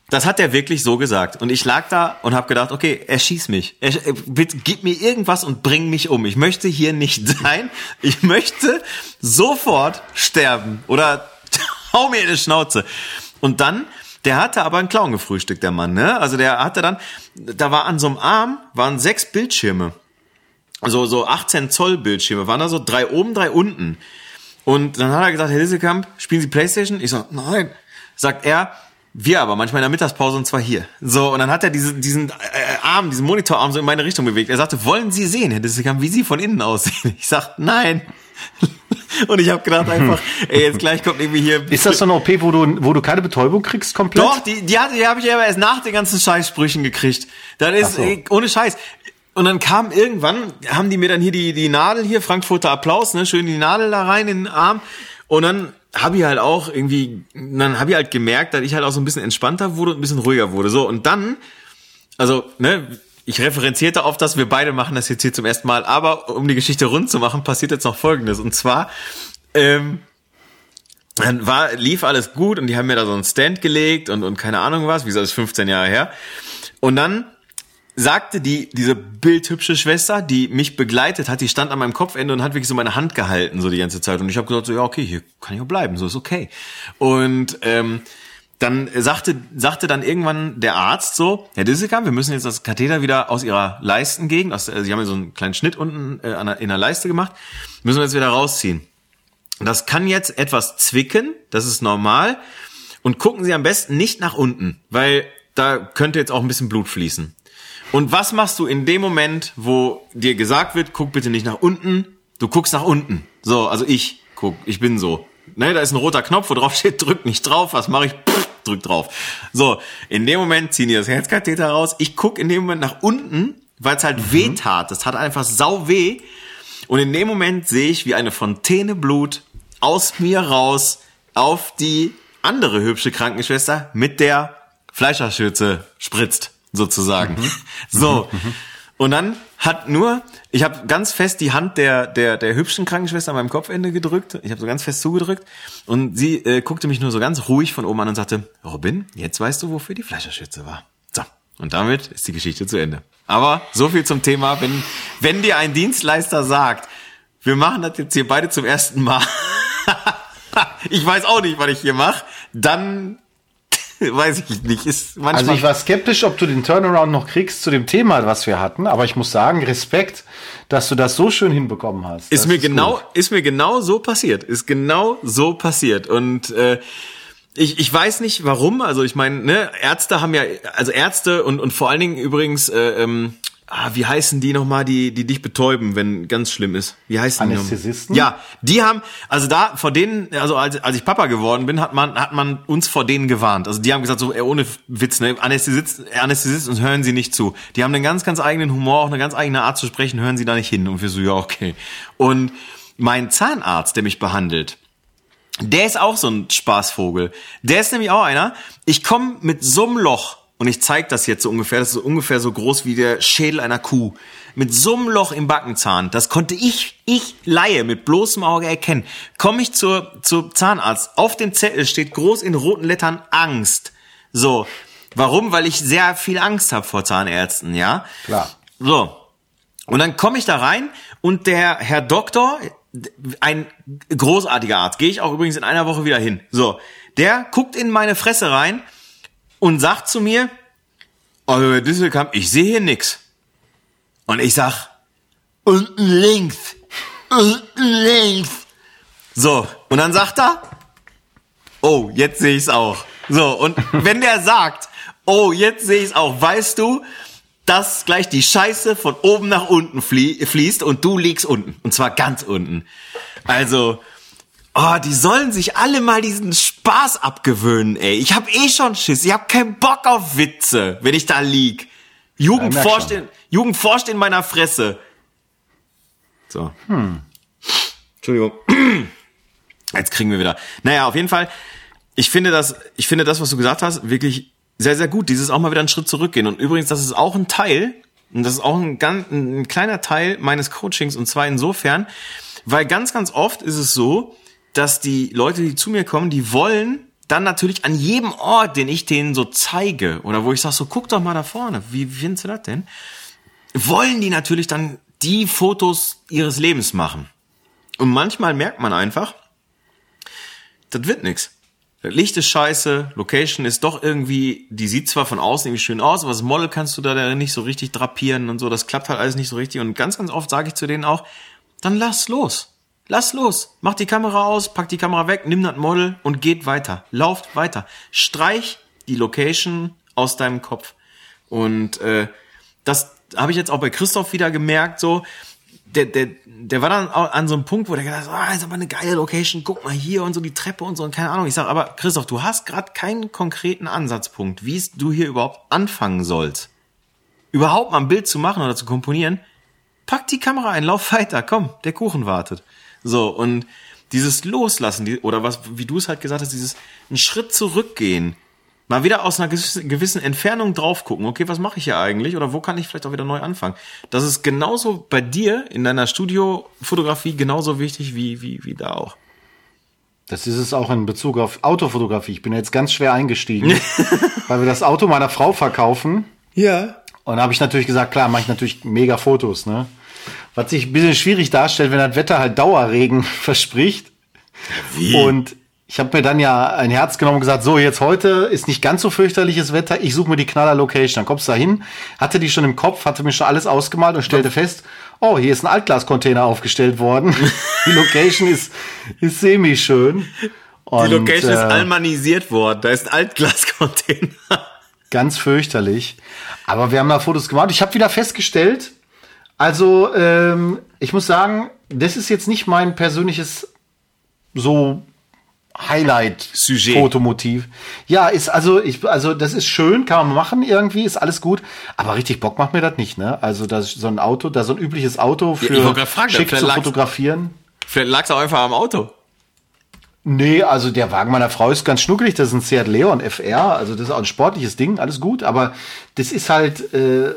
Das hat er wirklich so gesagt. Und ich lag da und habe gedacht, okay, erschieß mich. Er, er- bitte gib mir irgendwas und bring mich um. Ich möchte hier nicht [LAUGHS] sein. Ich möchte sofort sterben. Oder [LAUGHS] hau mir in die Schnauze. Und dann, der hatte aber einen Clown gefrühstückt, der Mann. Ne? Also der hatte dann, da war an so einem Arm, waren sechs Bildschirme. So, so 18 Zoll Bildschirme. Waren da so drei oben, drei unten. Und dann hat er gesagt, Herr Disselkamp, spielen Sie Playstation? Ich so, nein. Sagt er, wir aber, manchmal in der Mittagspause und zwar hier. So, und dann hat er diese, diesen äh, Arm, diesen Monitorarm so in meine Richtung bewegt. Er sagte, wollen Sie sehen, Herr Disselkamp, wie Sie von innen aussehen? Ich sag, nein. [LAUGHS] Und ich habe gedacht einfach, [LAUGHS] ey, jetzt gleich kommt irgendwie hier... Ist das so eine OP, wo du, wo du keine Betäubung kriegst komplett? Doch, die, die, hatte, die habe ich aber erst nach den ganzen Scheißsprüchen gekriegt. Dann ist, so. ey, ohne Scheiß. Und dann kam irgendwann, haben die mir dann hier die, die Nadel hier, Frankfurter Applaus, ne, schön die Nadel da rein in den Arm. Und dann habe ich halt auch irgendwie, dann habe ich halt gemerkt, dass ich halt auch so ein bisschen entspannter wurde und ein bisschen ruhiger wurde. So, und dann, also, ne, ich referenzierte auf das, wir beide machen das jetzt hier zum ersten Mal, aber um die Geschichte rund zu machen, passiert jetzt noch Folgendes. Und zwar, ähm, dann war, lief alles gut und die haben mir da so einen Stand gelegt und, und keine Ahnung was, wie gesagt, ist 15 Jahre her. Und dann sagte die, diese bildhübsche Schwester, die mich begleitet hat, die stand an meinem Kopfende und hat wirklich so meine Hand gehalten, so die ganze Zeit. Und ich habe gesagt, so, ja, okay, hier kann ich auch bleiben, so ist okay. Und ähm, dann sagte, sagte dann irgendwann der Arzt so, Herr Disselkamp, wir müssen jetzt das Katheter wieder aus Ihrer Leistengegend, aus, also Sie haben ja so einen kleinen Schnitt unten äh, in der Leiste gemacht, müssen wir jetzt wieder rausziehen. Das kann jetzt etwas zwicken, das ist normal. Und gucken Sie am besten nicht nach unten, weil da könnte jetzt auch ein bisschen Blut fließen. Und was machst du in dem Moment, wo dir gesagt wird, guck bitte nicht nach unten, du guckst nach unten. So, also ich guck, ich bin so. Ne, da ist ein roter Knopf, wo drauf steht, drück nicht drauf, was mache ich? Pff, drück drauf. So, in dem Moment ziehen die das Herzkatheter raus. Ich guck in dem Moment nach unten, weil es halt weh tat. Das tat einfach sau weh. Und in dem Moment sehe ich, wie eine Fontäne Blut aus mir raus auf die andere hübsche Krankenschwester mit der Fleischerschürze spritzt, sozusagen. Mhm. [LAUGHS] So. Mhm. Und dann hat nur, ich habe ganz fest die Hand der, der, der hübschen Krankenschwester an meinem Kopfende gedrückt. Ich habe so ganz fest zugedrückt. Und sie äh, guckte mich nur so ganz ruhig von oben an und sagte, Robin, jetzt weißt du, wofür die Fleischerschürze war. So. Und damit ist die Geschichte zu Ende. Aber so viel zum Thema, wenn, wenn dir ein Dienstleister sagt, wir machen das jetzt hier beide zum ersten Mal. [LAUGHS] ich weiß auch nicht, was ich hier mache. Dann [LAUGHS] weiß ich nicht. Ist manchmal also ich war skeptisch, ob du den Turnaround noch kriegst zu dem Thema, was wir hatten. Aber ich muss sagen, Respekt, dass du das so schön hinbekommen hast. Ist das mir ist genau, gut. ist mir genau so passiert. Ist genau so passiert. Und äh, ich, ich weiß nicht warum. Also ich meine, ne, Ärzte haben ja, also Ärzte und und vor allen Dingen übrigens äh, ähm, ah, wie heißen die nochmal, die, die dich betäuben, wenn ganz schlimm ist? Wie heißen die? Anästhesisten? Ja, die haben, also da, vor denen, also als, als ich Papa geworden bin, hat man, hat man uns vor denen gewarnt. Also die haben gesagt, so, ey, ohne Witz, ne, Anästhesist, Anästhesist uns hören sie nicht zu. Die haben einen ganz, ganz eigenen Humor, auch eine ganz eigene Art zu sprechen, hören sie da nicht hin. Und wir so, ja, okay. Und mein Zahnarzt, der mich behandelt, der ist auch so ein Spaßvogel. Der ist nämlich auch einer, ich komme mit so einem Loch und ich zeige das jetzt so ungefähr, das ist ungefähr so groß wie der Schädel einer Kuh. Mit so einem Loch im Backenzahn, das konnte ich, ich Laie mit bloßem Auge erkennen. Komme ich zur, zur Zahnarzt, auf dem Zettel steht groß in roten Lettern Angst. So, warum? Weil ich sehr viel Angst habe vor Zahnärzten, ja? Klar. So, und dann komme ich da rein und der Herr Doktor, ein großartiger Arzt, gehe ich auch übrigens in einer Woche wieder hin. So, der guckt in meine Fresse rein und sagt zu mir, also Herr Disselkamp, ich sehe hier nix. Und ich sag, unten links, unten links. So, und dann sagt er, oh, jetzt sehe ich's auch. So, und [LAUGHS] wenn der sagt, oh, jetzt sehe ich's auch, weißt du, dass gleich die Scheiße von oben nach unten fließt und du liegst unten. Und zwar ganz unten. Also, Oh, die sollen sich alle mal diesen Spaß abgewöhnen, ey. Ich hab eh schon Schiss. Ich hab keinen Bock auf Witze, wenn ich da lieg. Jugend, ja, forscht, in, Jugend forscht in meiner Fresse. So. Hm. Entschuldigung. [CLEARS THROAT] Jetzt kriegen wir wieder. Naja, auf jeden Fall. Ich finde das, ich finde das, was du gesagt hast, wirklich sehr, sehr gut. Dieses auch mal wieder einen Schritt zurückgehen. Und übrigens, das ist auch ein Teil, und das ist auch ein, ganz, ein kleiner Teil meines Coachings, und zwar insofern, weil ganz, ganz oft ist es so, dass die Leute, die zu mir kommen, die wollen dann natürlich an jedem Ort, den ich denen so zeige, oder wo ich sage, so guck doch mal da vorne, wie, wie findest du das denn? Wollen die natürlich dann die Fotos ihres Lebens machen. Und manchmal merkt man einfach, das wird nix. Licht ist scheiße, Location ist doch irgendwie, die sieht zwar von außen irgendwie schön aus, aber das Model kannst du da nicht so richtig drapieren und so, das klappt halt alles nicht so richtig. Und ganz, ganz oft sage ich zu denen auch, dann lass los. Lass los. Mach die Kamera aus, pack die Kamera weg, nimm das Model und geht weiter. Lauft weiter. Streich die Location aus deinem Kopf. Und äh, das habe ich jetzt auch bei Christoph wieder gemerkt, so, der, der, der war dann an so einem Punkt, wo der gesagt hat, ah, ist aber eine geile Location, guck mal hier und so die Treppe und so und keine Ahnung. Ich sag, aber Christoph, du hast gerade keinen konkreten Ansatzpunkt, wie du hier überhaupt anfangen sollst. Überhaupt mal ein Bild zu machen oder zu komponieren. Pack die Kamera ein, lauf weiter, komm, der Kuchen wartet. So, und dieses Loslassen, die, oder was, wie du es halt gesagt hast, dieses einen Schritt zurückgehen, mal wieder aus einer gewissen Entfernung drauf gucken, okay, was mache ich hier eigentlich oder wo kann ich vielleicht auch wieder neu anfangen? Das ist genauso bei dir in deiner Studiofotografie genauso wichtig wie, wie, wie da auch. Das ist es auch in Bezug auf Autofotografie. Ich bin jetzt ganz schwer eingestiegen, [LAUGHS] weil wir das Auto meiner Frau verkaufen. Ja. Und da habe ich natürlich gesagt, klar, mache ich natürlich mega Fotos, ne? Was sich ein bisschen schwierig darstellt, wenn das Wetter halt Dauerregen [LAUGHS] verspricht. Wie? Und ich habe mir dann ja ein Herz genommen und gesagt, so jetzt heute ist nicht ganz so fürchterliches Wetter, ich suche mir die Knaller Location. Dann kommst du da hin, hatte die schon im Kopf, hatte mir schon alles ausgemalt und stellte fest, oh, hier ist ein Altglascontainer aufgestellt worden. [LAUGHS] die Location ist, ist semi-schön. Die Location äh, ist almanisiert worden, da ist ein Altglascontainer. Ganz fürchterlich. Aber wir haben da Fotos gemacht. Ich habe wieder festgestellt, also, ähm, ich muss sagen, das ist jetzt nicht mein persönliches so Highlight-Fotomotiv. Ja, ist also, ich, also das ist schön, kann man machen irgendwie, ist alles gut, aber richtig Bock macht mir das nicht, ne? Also das so ein Auto, da so ein übliches Auto für ja, fragen, schick zu fotografieren. Vielleicht lag es auch einfach am Auto. Nee, also der Wagen meiner Frau ist ganz schnuckelig. Das ist ein Seat Leon FR. Also das ist auch ein sportliches Ding, alles gut. Aber das ist halt, äh,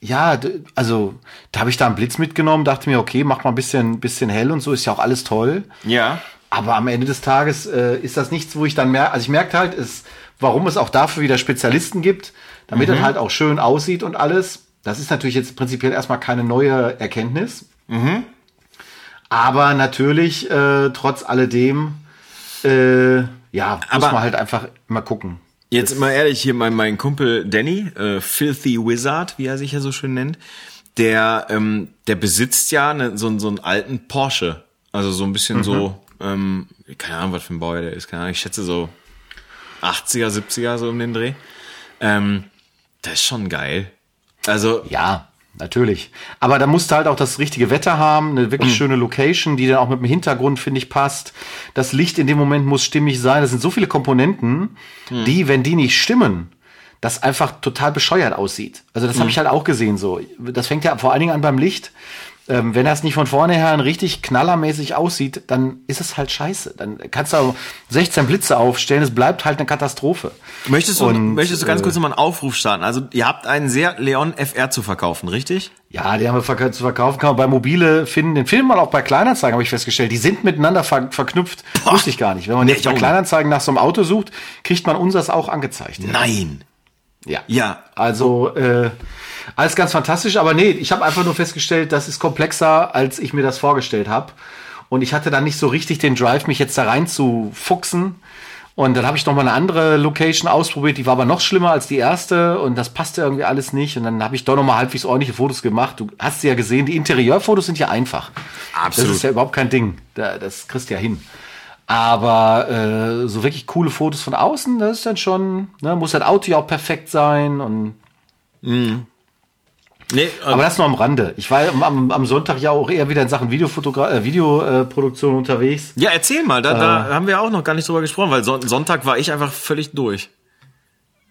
ja, also da habe ich da einen Blitz mitgenommen, dachte mir, okay, mach mal ein bisschen, bisschen hell und so, ist ja auch alles toll. Ja. Aber am Ende des Tages äh, ist das nichts, wo ich dann merke, also ich merke halt, ist, warum es auch dafür wieder Spezialisten gibt, damit mhm. es halt auch schön aussieht und alles. Das ist natürlich jetzt prinzipiell erstmal keine neue Erkenntnis. Mhm. Aber natürlich, äh, trotz alledem, äh, ja, muss Aber man halt einfach mal gucken. Jetzt mal ehrlich, hier mein, mein Kumpel Danny, äh, Filthy Wizard, wie er sich ja so schön nennt, der, ähm, der besitzt ja ne, so, so einen alten Porsche. Also so ein bisschen mhm. so, ähm, keine Ahnung, was für ein Bauer der ist, keine Ahnung, ich schätze so 80er, 70er, so um den Dreh. Ähm, das ist schon geil. Also. Ja, natürlich. Aber da musst du halt auch das richtige Wetter haben, eine wirklich mhm. schöne Location, die dann auch mit dem Hintergrund, finde ich, passt. Das Licht in dem Moment muss stimmig sein. Das sind so viele Komponenten, mhm. die, wenn die nicht stimmen, das einfach total bescheuert aussieht. Also das mhm. habe ich halt auch gesehen so. Das fängt ja vor allen Dingen an beim Licht ähm, wenn das nicht von vornherein richtig knallermäßig aussieht, dann ist es halt scheiße. Dann kannst du 16 Blitze aufstellen, es bleibt halt eine Katastrophe. Möchtest du, Und, möchtest du ganz äh, kurz nochmal einen Aufruf starten? Also ihr habt einen sehr Leon FR zu verkaufen, richtig? Ja, die haben wir zu verkaufen, kann man bei Mobile finden. Den finden man auch bei Kleinanzeigen, habe ich festgestellt. Die sind miteinander ver verknüpft. Boah. Wusste ich gar nicht. Wenn man jetzt bei Kleinanzeigen nach so einem Auto sucht, kriegt man unseres auch angezeigt. Nein. Ja. Ja. Also, äh, alles ganz fantastisch, aber nee, ich habe einfach nur festgestellt, das ist komplexer, als ich mir das vorgestellt habe. Und ich hatte dann nicht so richtig den Drive, mich jetzt da rein zu fuchsen. Und dann habe ich noch mal eine andere Location ausprobiert, die war aber noch schlimmer als die erste und das passte irgendwie alles nicht. Und dann habe ich doch noch mal halbwegs ordentliche Fotos gemacht. Du hast sie ja gesehen, die Interieurfotos sind ja einfach. Absolut. Das ist ja überhaupt kein Ding. Das kriegst du ja hin. Aber äh, so wirklich coole Fotos von außen, das ist dann schon, ne, muss das Auto ja auch perfekt sein und mhm. Nee, ähm, aber das nur am Rande. Ich war am, am, Sonntag ja auch eher wieder in Sachen Videofotogra äh, Videoproduktion unterwegs. Ja, erzähl mal, da, äh, da haben wir auch noch gar nicht drüber gesprochen, weil Son Sonntag war ich einfach völlig durch.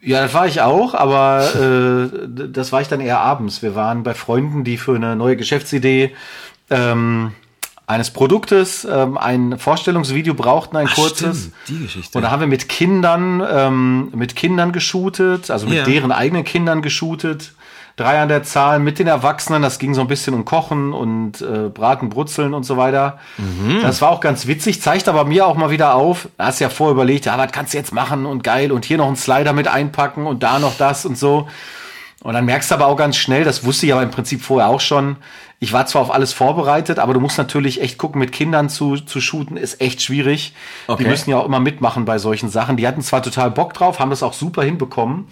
Ja, das war ich auch, aber äh, das war ich dann eher abends. Wir waren bei Freunden, die für eine neue Geschäftsidee ähm, eines Produktes ähm, ein Vorstellungsvideo brauchten, ein Ach, kurzes. Stimmt, die Geschichte. Und da haben wir mit Kindern, ähm, mit Kindern geshootet, also mit ja. deren eigenen Kindern geshootet drei an der Zahl mit den Erwachsenen. Das ging so ein bisschen um Kochen und äh, Braten, Brutzeln und so weiter. Mhm. Das war auch ganz witzig, zeigt aber mir auch mal wieder auf. Da hast ja vorher überlegt, ja, was kannst du jetzt machen und geil und hier noch einen Slider mit einpacken und da noch das und so. Und dann merkst du aber auch ganz schnell, das wusste ich aber im Prinzip vorher auch schon. Ich war zwar auf alles vorbereitet, aber du musst natürlich echt gucken, mit Kindern zu, zu shooten, ist echt schwierig. Okay. Die müssen ja auch immer mitmachen bei solchen Sachen. Die hatten zwar total Bock drauf, haben das auch super hinbekommen,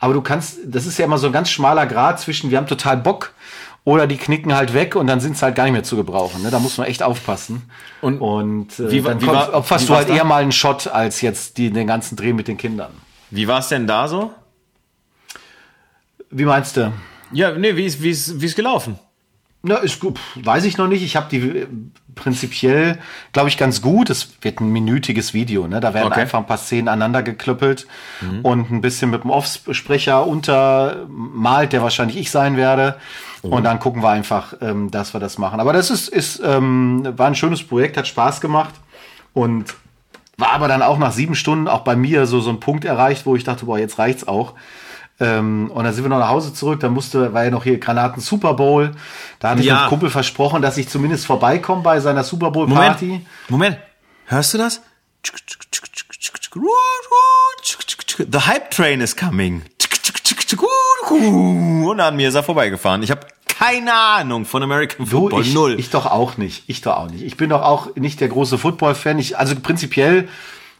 aber du kannst, das ist ja immer so ein ganz schmaler Grad zwischen, wir haben total Bock oder die knicken halt weg und dann sind es halt gar nicht mehr zu gebrauchen. Ne? Da muss man echt aufpassen. Und, und äh, wie, dann wie kommt, war, opferst du halt da? eher mal einen Shot als jetzt die, den ganzen Dreh mit den Kindern. Wie war es denn da so? Wie meinst du? Ja, nee, wie ist, wie ist, wie ist gelaufen? Na, ist gut, weiß ich noch nicht. Ich habe die äh, prinzipiell, glaube ich, ganz gut. Es wird ein minütiges Video, ne? Da werden okay. einfach ein paar Szenen aneinander geklüppelt mhm. und ein bisschen mit dem Offsprecher untermalt, der wahrscheinlich ich sein werde. Mhm. Und dann gucken wir einfach, ähm, dass wir das machen. Aber das ist, ist ähm, war ein schönes Projekt, hat Spaß gemacht und war aber dann auch nach sieben Stunden auch bei mir so so ein Punkt erreicht, wo ich dachte, boah, jetzt reicht's auch. Ähm, und dann sind wir noch nach Hause zurück. Dann musste, war ja noch hier Granaten Super Bowl. Da hatte ich ja. dem Kumpel versprochen, dass ich zumindest vorbeikomme bei seiner Super Bowl Party. Moment, Moment. hörst du das? The Hype Train is coming. Und an mir ist er vorbeigefahren. Ich habe keine Ahnung von American Football. Du, ich, Null. Ich doch auch nicht. Ich doch auch nicht. Ich bin doch auch nicht der große Football-Fan. Ich, also prinzipiell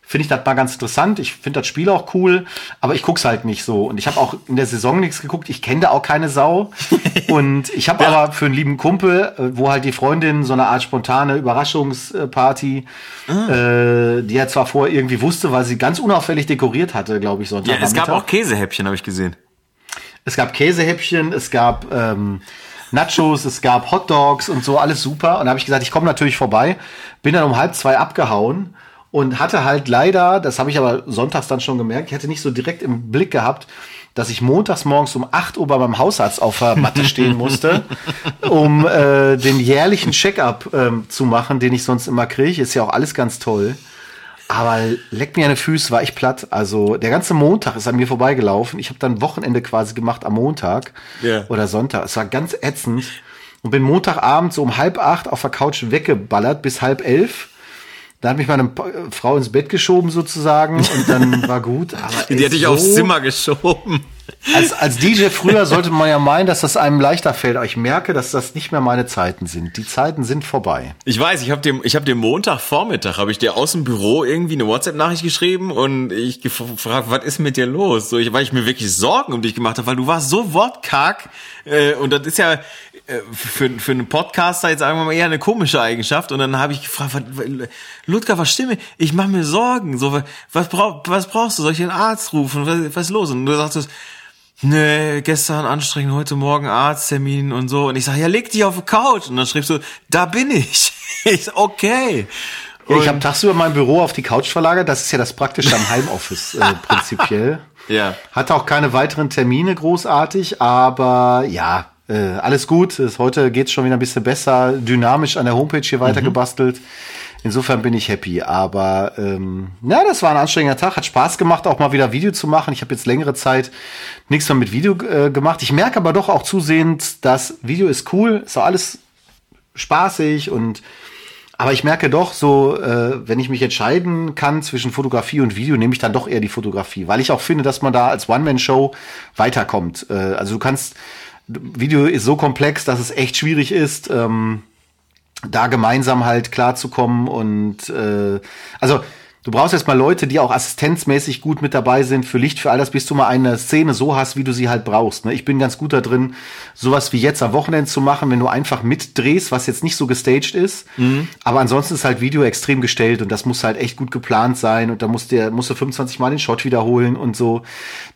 finde ich das mal ganz interessant. Ich finde das Spiel auch cool, aber ich guck's halt nicht so. Und ich habe auch in der Saison nichts geguckt. Ich kenne da auch keine Sau. [LAUGHS] und ich habe ja. aber für einen lieben Kumpel, äh, wo halt die Freundin so eine Art spontane Überraschungsparty, ah. äh, die er zwar vorher irgendwie wusste, weil sie ganz unauffällig dekoriert hatte, glaube ich, Sonntag. Ja, es gab auch Käsehäppchen, habe ich gesehen. Es gab Käsehäppchen, es gab ähm, Nachos, es gab Hot Dogs und so, alles super. Und da habe ich gesagt, ich komme natürlich vorbei. Bin dann um halb zwei abgehauen und hatte halt leider, das habe ich aber sonntags dann schon gemerkt, ich hatte nicht so direkt im Blick gehabt, dass ich montags morgens um 8 Uhr bei meinem Hausarzt auf der Matte stehen musste, [LAUGHS] um äh, den jährlichen Check-up ähm, zu machen, den ich sonst immer kriege. Ist ja auch alles ganz toll. Aber leck mir eine Füße, war ich platt. Also der ganze Montag ist an mir vorbeigelaufen. Ich habe dann Wochenende quasi gemacht am Montag Ja. oder Sonntag. Es war ganz ätzend. Und bin Montagabend so um halb acht auf der Couch weggeballert bis halb elf. Da hat mich meine Pa- Frau ins Bett geschoben sozusagen und dann [LAUGHS] war gut. Aber Die ey, hat dich so- aufs Zimmer geschoben. Als, als DJ früher [LAUGHS] sollte man ja meinen, dass das einem leichter fällt. Aber ich merke, dass das nicht mehr meine Zeiten sind. Die Zeiten sind vorbei. Ich weiß, ich habe dem, ich habe dem Montagvormittag habe ich dir aus dem Büro irgendwie eine WhatsApp-Nachricht geschrieben und ich gefragt, was ist mit dir los? So, ich, weil ich mir wirklich Sorgen um dich gemacht habe, weil du warst so wortkarg äh, und das ist ja äh, für, für einen Podcaster jetzt sagen wir mal eher eine komische Eigenschaft und dann habe ich gefragt, was, Ludger, was stimme? Ich mache mir Sorgen. So, was brauch, was brauchst du? Soll ich einen Arzt rufen? Was, was ist los? Und du sagst, Nee, gestern anstrengend, heute Morgen Arzttermin und so. Und ich sage, ja, leg dich auf die Couch. Und dann schriebst du, da bin ich. [LAUGHS] Ich sag, okay. Ja, ich habe tagsüber mein Büro auf die Couch verlagert. Das ist ja das Praktische am Heimoffice äh, [LAUGHS] prinzipiell. Ja. Hatte auch keine weiteren Termine großartig, aber ja, äh, alles gut. Es, heute geht's schon wieder ein bisschen besser, dynamisch an der Homepage hier weiter gebastelt. Insofern bin ich happy. Aber ähm, ja, das war ein anstrengender Tag. Hat Spaß gemacht, auch mal wieder Video zu machen. Ich habe jetzt längere Zeit nichts mehr mit Video äh, gemacht. Ich merke aber doch auch zusehends, das Video ist cool, ist auch alles spaßig und aber ich merke doch so, äh, wenn ich mich entscheiden kann zwischen Fotografie und Video, nehme ich dann doch eher die Fotografie, weil ich auch finde, dass man da als One-Man-Show weiterkommt. Äh, also du kannst, Video ist so komplex, dass es echt schwierig ist, ähm, da gemeinsam halt klarzukommen und äh, also du brauchst erstmal Leute, die auch assistenzmäßig gut mit dabei sind für Licht, für all das, bis du mal eine Szene so hast, wie du sie halt brauchst. Ne? Ich bin ganz gut da drin, sowas wie jetzt am Wochenende zu machen, wenn du einfach mitdrehst, was jetzt nicht so gestaged ist. Aber ansonsten ist halt Video extrem gestellt und das muss halt echt gut geplant sein und da musst du, musst du 25 Mal den Shot wiederholen und so.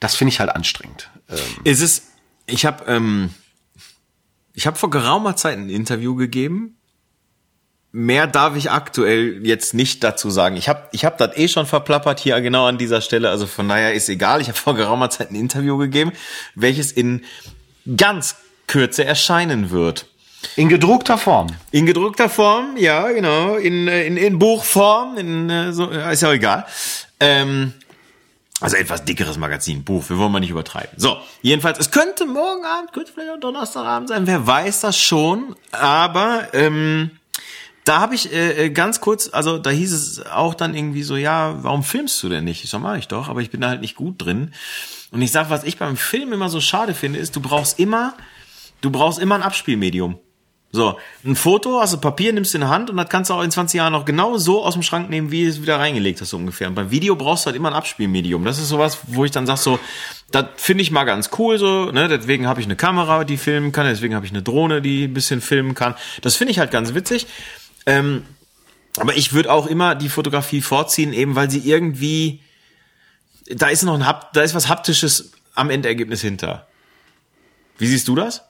Das finde ich halt anstrengend. Ist es, ich habe ähm, ich habe vor geraumer Zeit ein Interview gegeben. Mehr darf ich aktuell jetzt nicht dazu sagen. Ich habe ich hab das eh schon verplappert hier genau an dieser Stelle. Also von daher ist egal. Ich habe vor geraumer Zeit ein Interview gegeben, welches in ganz Kürze erscheinen wird. In gedruckter Form. In gedruckter Form, ja, genau. In, äh, in, in Buchform, in, äh, so, äh, ist ja auch egal. Ähm, also etwas dickeres Magazin, Buch, wir wollen mal nicht übertreiben. So, jedenfalls, es könnte morgen Abend, könnte vielleicht auch Donnerstagabend sein, wer weiß das schon, aber ähm, da habe ich äh, äh, ganz kurz, also da hieß es auch dann irgendwie so, ja, warum filmst du denn nicht? Ich so, mach ich doch, aber ich bin da halt nicht gut drin. Und ich sag, was ich beim Film immer so schade finde, ist, du brauchst immer, du brauchst immer ein Abspielmedium. So, ein Foto, hast du Papier, nimmst in die Hand und das kannst du auch in 20 Jahren noch genau so aus dem Schrank nehmen, wie du es wieder reingelegt hast, so ungefähr. Und beim Video brauchst du halt immer ein Abspielmedium. Das ist sowas, wo ich dann sag so, das finde ich mal ganz cool so, ne? Deswegen habe ich eine Kamera, die filmen kann, deswegen habe ich eine Drohne, die ein bisschen filmen kann. Das finde ich halt ganz witzig. Ähm, aber ich würde auch immer die Fotografie vorziehen, eben weil sie irgendwie, da ist noch ein, Hap- da ist was Haptisches am Endergebnis hinter. Wie siehst du das?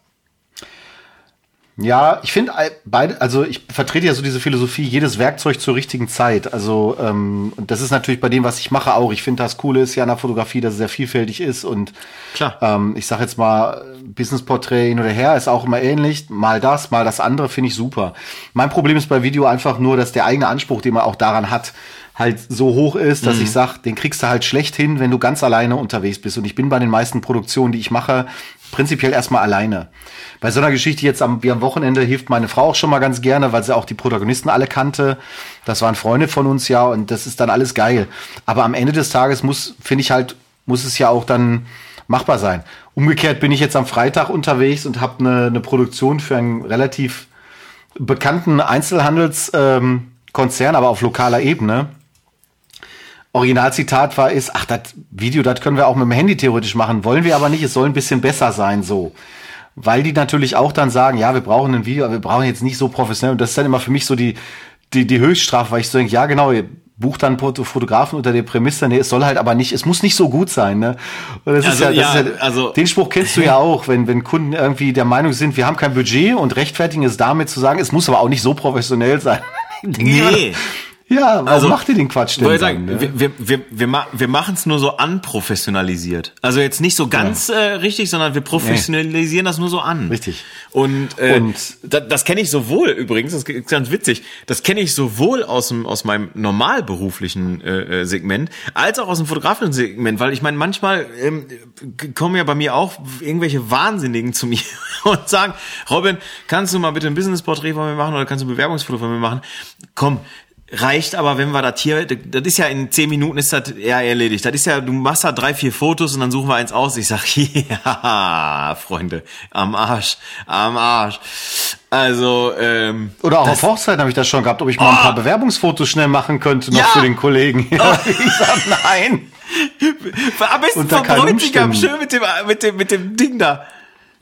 Ja, ich finde beide, also ich vertrete ja so diese Philosophie, jedes Werkzeug zur richtigen Zeit. Also ähm, und das ist natürlich bei dem, was ich mache, auch. Ich finde das Coole ist ja an der Fotografie, dass es sehr vielfältig ist und Klar. Ähm, ich sage jetzt mal Business-Porträt hin oder her ist auch immer ähnlich. Mal das, mal das andere finde ich super. Mein Problem ist bei Video einfach nur, dass der eigene Anspruch, den man auch daran hat, halt so hoch ist, dass ich sage, den kriegst du halt schlecht hin, wenn du ganz alleine unterwegs bist. Und ich bin bei den meisten Produktionen, die ich mache, prinzipiell erstmal alleine. Bei so einer Geschichte jetzt am, wie am Wochenende hilft meine Frau auch schon mal ganz gerne, weil sie auch die Protagonisten alle kannte. Das waren Freunde von uns ja und das ist dann alles geil. Aber am Ende des Tages muss, finde ich halt, muss es ja auch dann machbar sein. Umgekehrt bin ich jetzt am Freitag unterwegs und habe eine, eine Produktion für einen relativ bekannten Einzelhandelskonzern, ähm, aber auf lokaler Ebene. Originalzitat war ist, ach, das Video, das können wir auch mit dem Handy theoretisch machen, wollen wir aber nicht, es soll ein bisschen besser sein, so. Weil die natürlich auch dann sagen, ja, wir brauchen ein Video, aber wir brauchen jetzt nicht so professionell. Und das ist dann immer für mich so die, die, die Höchststrafe, weil ich so denke, ja, genau, ihr bucht dann Foto- Fotografen unter der Prämisse, nee, es soll halt aber nicht, es muss nicht so gut sein, ne? Und das Also, ist ja, das ja, ist ja, also- den Spruch kennst du ja auch, wenn, wenn Kunden irgendwie der Meinung sind, wir haben kein Budget und rechtfertigen es damit zu sagen, es muss aber auch nicht so professionell sein. [LAUGHS] Nee. Ja, warum also, macht ihr den Quatsch denn? Dann, sagen, ne? Wir, wir, wir, wir, machen es nur so anprofessionalisiert. Also jetzt nicht so ganz ja. äh, richtig, sondern wir professionalisieren nee. das nur so an. Richtig. Und, äh, Und das, das kenne ich sowohl übrigens, das ist ganz witzig, das kenne ich sowohl aus, dem, aus meinem normalberuflichen äh, äh, Segment, als auch aus dem fotografischen Segment, weil ich meine, manchmal ähm, kommen ja bei mir auch irgendwelche Wahnsinnigen zu mir [LAUGHS] und sagen, Robin, kannst du mal bitte ein Business-Porträt von mir machen oder kannst du ein Bewerbungsfoto von mir machen? Komm, reicht aber, wenn wir das hier, das ist ja in zehn Minuten ist das ja erledigt. Das ist ja, du machst da drei, vier Fotos und dann suchen wir eins aus. Ich sag, [LAUGHS] ja, Freunde, am Arsch, am Arsch. Also, ähm. Oder auch auf Hochzeiten habe ich das schon gehabt, ob ich mal oh. ein paar Bewerbungsfotos schnell machen könnte noch ja. für den Kollegen. Ja, [LAUGHS] oh. ich sag nein. Am besten vom Bräutigam, schön mit dem, mit dem, mit dem Ding da.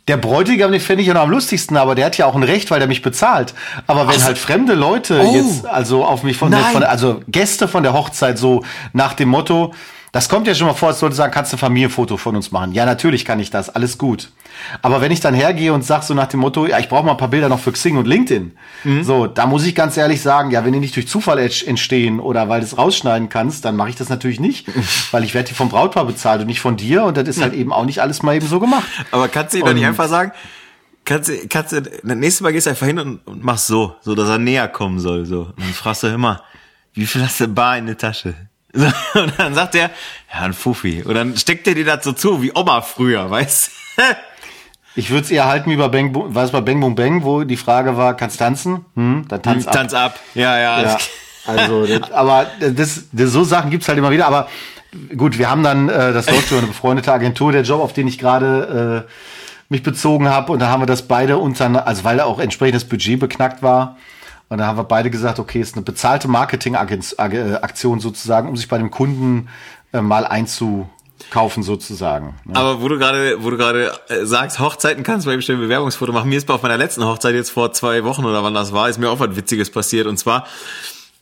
Der Bräutigam, den finde ich ja noch am lustigsten, aber der hat ja auch ein Recht, weil der mich bezahlt. Aber wenn Ach, halt fremde Leute oh, jetzt, also auf mich von, von, also Gäste von der Hochzeit so nach dem Motto, das kommt ja schon mal vor, als Leute sagen, kannst du ein Familienfoto von uns machen? Ja, natürlich kann ich das, alles gut. Aber wenn ich dann hergehe und sag so nach dem Motto, ja, ich brauche mal ein paar Bilder noch für Xing und LinkedIn, mhm. so, da muss ich ganz ehrlich sagen, ja, wenn die nicht durch Zufall entstehen oder weil du es rausschneiden kannst, dann mache ich das natürlich nicht, [LAUGHS] weil ich werde die vom Brautpaar bezahlt und nicht von dir und das ist halt eben auch nicht alles mal eben so gemacht. Aber kannst du ihm doch nicht einfach sagen, kannst du, kannst du, das nächste Mal gehst du einfach hin und, und machst so, so, dass er näher kommen soll, so. Und dann fragst du immer, wie viel hast du bar in der Tasche? [LAUGHS] Und dann sagt er, ja, ein Fuffi. Und dann steckt er dir das so zu, wie Oma früher, weißt [LAUGHS] Ich würde es eher halten wie bei Bang, was bei Bang Boom Bang, wo die Frage war, kannst tanzen? Hm, dann tanz hm, ab. Tanz ab. Ja, ja. ja also, das, aber das, das, so Sachen gibt's halt immer wieder. Aber gut, wir haben dann, äh, das läuft über eine befreundete Agentur, der Job, auf den ich gerade äh, mich bezogen habe. Und da haben wir das beide unter, also weil da auch entsprechendes Budget beknackt war, und da haben wir beide gesagt, okay, ist eine bezahlte Marketingaktion sozusagen, um sich bei dem Kunden äh, mal einzukaufen sozusagen. Ne? Aber wo du gerade, wo du gerade äh, sagst, Hochzeiten kannst du eben ein Bewerbungsfoto machen. Mir ist auf meiner letzten Hochzeit jetzt vor zwei Wochen oder wann das war, ist mir auch was Witziges passiert. Und zwar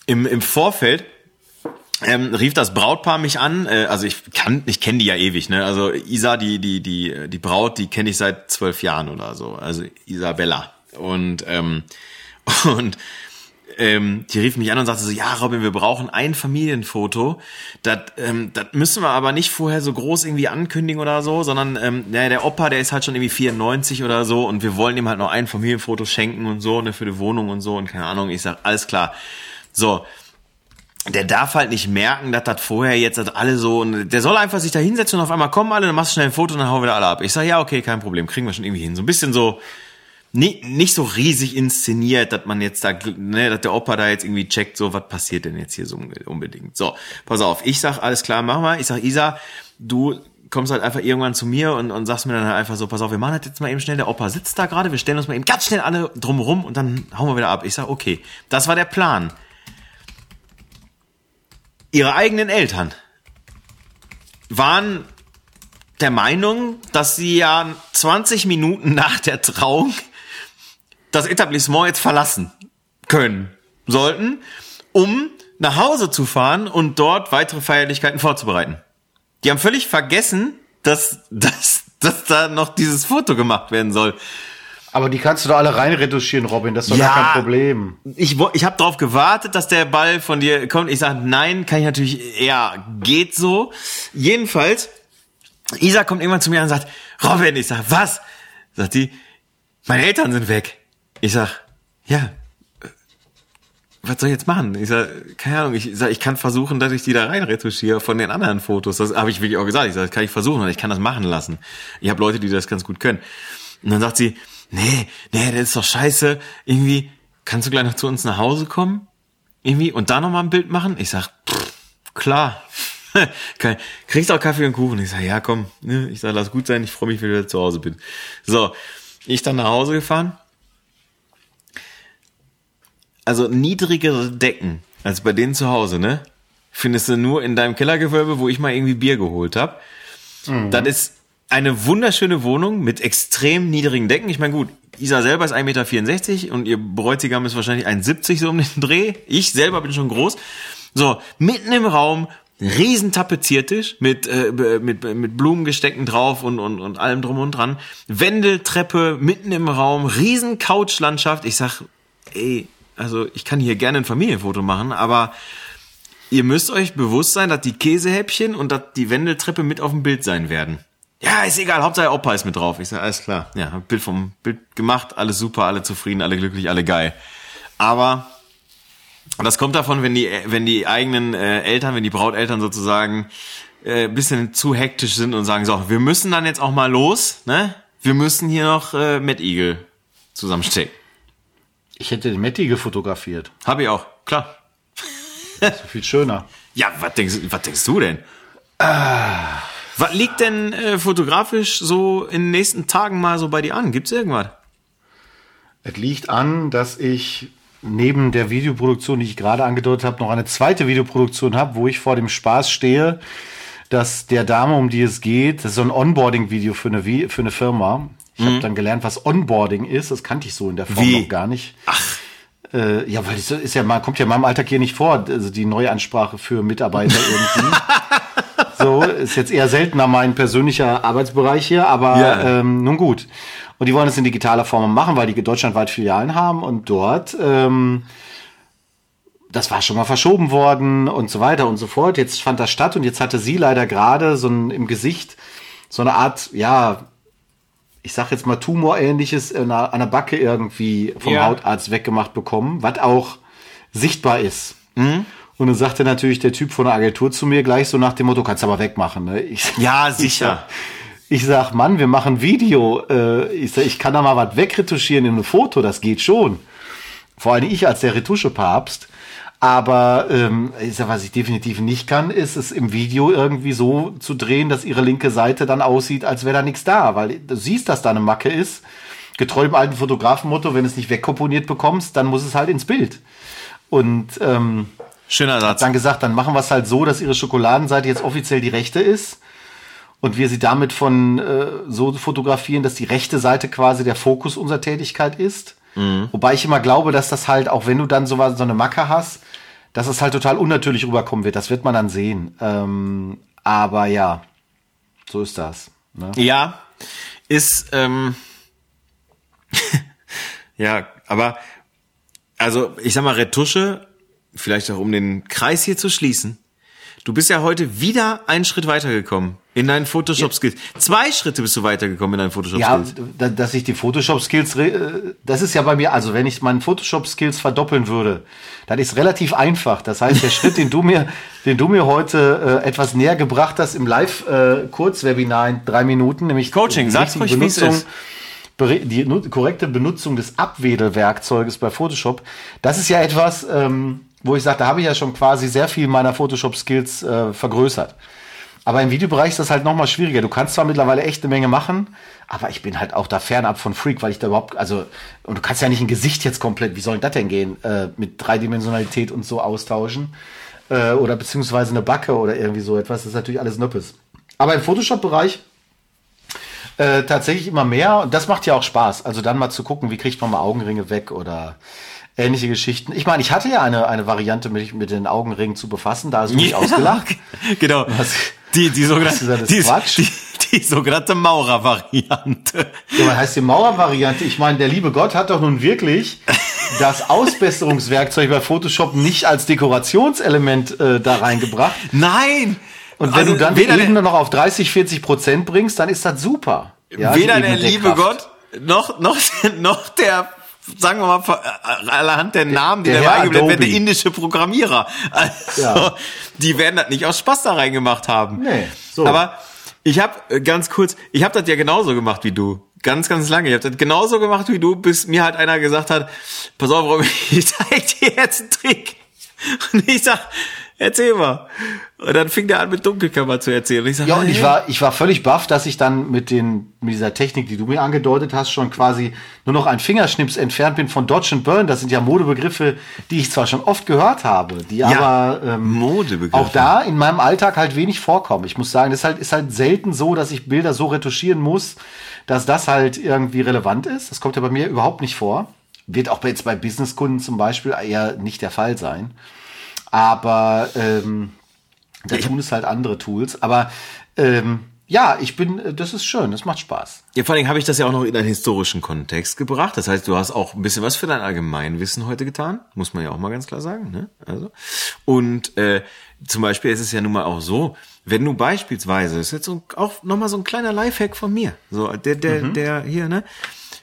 im, im Vorfeld ähm, rief das Brautpaar mich an. Äh, also ich kann, ich kenne die ja ewig. Ne? Also Isa, die die die die Braut, die kenne ich seit zwölf Jahren oder so. Also Isabella und ähm, und ähm, die rief mich an und sagte so, ja, Robin, wir brauchen ein Familienfoto. Das, ähm, das müssen wir aber nicht vorher so groß irgendwie ankündigen oder so, sondern ähm, ja, der Opa, der ist halt schon irgendwie 94 oder so und wir wollen ihm halt noch ein Familienfoto schenken und so, ne, für die Wohnung und so und keine Ahnung. Ich sag, alles klar. So, der darf halt nicht merken, dass das vorher jetzt dass alle so und der soll einfach sich da hinsetzen und auf einmal kommen alle, dann machst du schnell ein Foto und dann hauen wir da alle ab. Ich sag, ja, okay, kein Problem, kriegen wir schon irgendwie hin. So ein bisschen so nicht, nicht so riesig inszeniert, dass man jetzt da, ne, dass der Opa da jetzt irgendwie checkt, so, was passiert denn jetzt hier so unbedingt. So, pass auf, ich sag, alles klar, mach mal. Ich sag, Isa, du kommst halt einfach irgendwann zu mir und, und sagst mir dann halt einfach so, pass auf, wir machen das jetzt mal eben schnell, der Opa sitzt da gerade, wir stellen uns mal eben ganz schnell alle drumherum und dann hauen wir wieder ab. Ich sag, okay, das war der Plan. Ihre eigenen Eltern waren der Meinung, dass sie ja 20 Minuten nach der Trauung das Etablissement jetzt verlassen können sollten, um nach Hause zu fahren und dort weitere Feierlichkeiten vorzubereiten. Die haben völlig vergessen, dass, [LAUGHS] dass, dass da noch dieses Foto gemacht werden soll. Aber die kannst du doch alle reinretuschieren, Robin, das ist doch ja, gar kein Problem. Ich, ich habe darauf gewartet, dass der Ball von dir kommt. Ich sage, nein, kann ich natürlich, ja, geht so. Jedenfalls, Isa kommt irgendwann zu mir und sagt, Robin, ich sag, was? Sagt die, meine Eltern sind weg. Ich sag, ja, was soll ich jetzt machen? Ich sag, keine Ahnung, ich sag, ich kann versuchen, dass ich die da rein retuschiere von den anderen Fotos. Das habe ich wirklich auch gesagt. Ich sag, das kann ich versuchen ich kann das machen lassen. Ich habe Leute, die das ganz gut können. Und dann sagt sie, nee, nee, das ist doch scheiße. Irgendwie, kannst du gleich noch zu uns nach Hause kommen? Irgendwie, und da nochmal ein Bild machen? Ich sag, pff, klar. [LAUGHS] Kriegst auch Kaffee und Kuchen? Ich sag, ja, komm. Ne? Ich sag, lass gut sein, ich freue mich, wenn ich wieder zu Hause bin. So, ich dann nach Hause gefahren also niedrigere Decken als bei denen zu Hause, ne? Findest du nur in deinem Kellergewölbe, wo ich mal irgendwie Bier geholt habe. Mhm. Das ist eine wunderschöne Wohnung mit extrem niedrigen Decken. Ich meine, gut, Isa selber ist 1,64 Meter und ihr Bräutigam ist wahrscheinlich 1,70 so um den Dreh. Ich selber bin schon groß. So, mitten im Raum, riesen Tapeziertisch mit, äh, mit, mit Blumengestecken drauf und, und, und allem drum und dran. Wendeltreppe mitten im Raum, riesen Couchlandschaft. Ich sag, ey, also ich kann hier gerne ein Familienfoto machen, aber ihr müsst euch bewusst sein, dass die Käsehäppchen und dass die Wendeltreppe mit auf dem Bild sein werden. Ja, ist egal, Hauptsache Opa ist mit drauf. Ich sage, alles klar. Ja, Bild vom Bild gemacht, alles super, alle zufrieden, alle glücklich, alle geil. Aber das kommt davon, wenn die, wenn die eigenen äh, Eltern, wenn die Brauteltern sozusagen äh, bisschen zu hektisch sind und sagen, so, wir müssen dann jetzt auch mal los, ne? Wir müssen hier noch äh, Mad Eagle zusammenstecken. Ich hätte den Mad Eagle fotografiert. Hab ich auch, klar. So viel schöner. Ja, was denkst, was denkst du denn? Ah. Was liegt denn äh, fotografisch so in den nächsten Tagen mal so bei dir an? Gibt's irgendwas? Es liegt an, dass ich neben der Videoproduktion, die ich gerade angedeutet habe, noch eine zweite Videoproduktion habe, wo ich vor dem Spaß stehe, dass der Dame, um die es geht, das ist so ein Onboarding-Video für eine, für eine Firma. Ich mhm. habe dann gelernt, was Onboarding ist. Das kannte ich so in der Form Wie? noch gar nicht. Ach. Äh, ja, weil das ist ja mal, kommt ja in meinem Alltag hier nicht vor, also die Neuansprache für Mitarbeiter irgendwie. [LAUGHS] so, ist jetzt eher seltener mein persönlicher Arbeitsbereich hier, aber Ja. ähm, nun gut. Und die wollen es in digitaler Form machen, weil die deutschlandweit Filialen haben und dort, ähm, das war schon mal verschoben worden und so weiter und so fort. Jetzt fand das statt und jetzt hatte sie leider gerade so ein, im Gesicht so eine Art, ja, ich sag jetzt mal Tumorähnliches an der, der Backe irgendwie vom Ja. Hautarzt weggemacht bekommen, was auch sichtbar ist. Mhm. Und dann sagte natürlich der Typ von der Agentur zu mir gleich so nach dem Motto, kannst aber wegmachen. Ne? Ich, Ja, ich sicher. sag, ich sag, Mann, wir machen Video. Äh, ich sag, ich kann da mal was wegretuschieren in einem Foto, das geht schon. Vor allem ich als der Retuschepapst. Aber ähm, ich sag, was ich definitiv nicht kann, ist es im Video irgendwie so zu drehen, dass ihre linke Seite dann aussieht, als wäre da nichts da. Weil du siehst, dass da eine Macke ist. Getreu dem alten Fotografenmotto, wenn du es nicht wegkomponiert bekommst, dann muss es halt ins Bild. Und ähm, Schöner Satz. dann gesagt, dann machen wir es halt so, dass ihre Schokoladenseite jetzt offiziell die rechte ist und wir sie damit von äh, so fotografieren, dass die rechte Seite quasi der Fokus unserer Tätigkeit ist. Wobei ich immer glaube, dass das halt, auch wenn du dann so, was- so eine Macke hast, dass es halt total unnatürlich rüberkommen wird. Das wird man dann sehen. Ähm, aber ja, so ist das. Ne? Ja, ist, ähm, [LAUGHS] ja, aber, also, ich sag mal, Retusche, vielleicht auch um den Kreis hier zu schließen. Du bist ja heute wieder einen Schritt weitergekommen in deinen Photoshop-Skills. Zwei Schritte bist du weitergekommen in deinen Ja, Photoshop-Skills. da- dass ich die Photoshop-Skills, äh, das ist ja bei mir, also wenn ich meinen Photoshop-Skills verdoppeln würde, dann ist relativ einfach. Das heißt, der Schritt, den du mir, den du mir heute äh, etwas näher gebracht hast im Live-Kurzwebinar in drei Minuten, nämlich Coaching, die sag's ruhig, Benutzung- ist. die korrekte Benutzung des Abwedelwerkzeuges bei Photoshop, das ist ja etwas, ähm, wo ich sage, da habe ich ja schon quasi sehr viel meiner Photoshop-Skills äh, vergrößert. Aber im Videobereich ist das halt noch mal schwieriger. Du kannst zwar mittlerweile echt eine Menge machen, aber ich bin halt auch da fernab von Freak, weil ich da überhaupt, also, und du kannst ja nicht ein Gesicht jetzt komplett, wie soll denn das denn gehen, äh, mit Dreidimensionalität und so austauschen. Äh, oder beziehungsweise eine Backe oder irgendwie so etwas. Das ist natürlich alles Nöppes. Aber im Photoshop-Bereich äh, tatsächlich immer mehr. Und das macht ja auch Spaß. Also dann mal zu gucken, wie kriegt man mal Augenringe weg oder ähnliche Geschichten. Ich meine, ich hatte ja eine, eine Variante, mich mit den Augenringen zu befassen. Da hast du mich ausgelacht. [LAUGHS] Genau. Was- Die, die was sogenannte, die, die, die sogenannte Maurer-Variante. Ja, man heißt die Maurer-Variante. Ich meine, der liebe Gott hat doch nun wirklich das Ausbesserungswerkzeug bei Photoshop nicht als Dekorationselement äh, da reingebracht. Nein! Und wenn Also du dann die der- Ebene noch auf 30, 40 Prozent bringst, dann ist das super. Ja, Weder der liebe Deckkraft. Gott noch, noch, noch der, sagen wir mal, äh, allerhand der Namen, die der da Herr eingeblendet werden, der indische Programmierer. Also, Ja. die werden das nicht aus Spaß da reingemacht haben. Nee, so. Aber ich habe ganz kurz, ich habe das ja genauso gemacht wie du. Ganz, ganz lange. Ich habe das genauso gemacht wie du, bis mir halt einer gesagt hat, pass auf, Robin, [LAUGHS] ich zeig dir jetzt einen Trick. Und ich sag, erzähl mal. Und dann fing der an mit Dunkelkammer zu erzählen. Und ich sag, Ja, und ich war, ich war völlig baff, dass ich dann mit den, mit dieser Technik, die du mir angedeutet hast, schon quasi nur noch ein Fingerschnips entfernt bin von Dodge and Burn. Das sind ja Modebegriffe, die ich zwar schon oft gehört habe, die aber ähm, Modebegriffe. auch da in meinem Alltag halt wenig vorkommen. Ich muss sagen, das ist halt, ist halt selten so, dass ich Bilder so retuschieren muss, dass das halt irgendwie relevant ist. Das kommt ja bei mir überhaupt nicht vor. Wird auch jetzt bei Businesskunden zum Beispiel eher nicht der Fall sein. Aber ähm, da tun es halt andere Tools. Aber ähm, ja, ich bin, äh, das ist schön, das macht Spaß. Ja, vor allem habe ich das ja auch noch in einen historischen Kontext gebracht. Das heißt, du hast auch ein bisschen was für dein Allgemeinwissen heute getan, muss man ja auch mal ganz klar sagen. Ne? Also und äh, zum Beispiel ist es ja nun mal auch so, wenn du beispielsweise, das ist jetzt so, auch nochmal so ein kleiner Lifehack von mir, so der der mhm. der hier ne.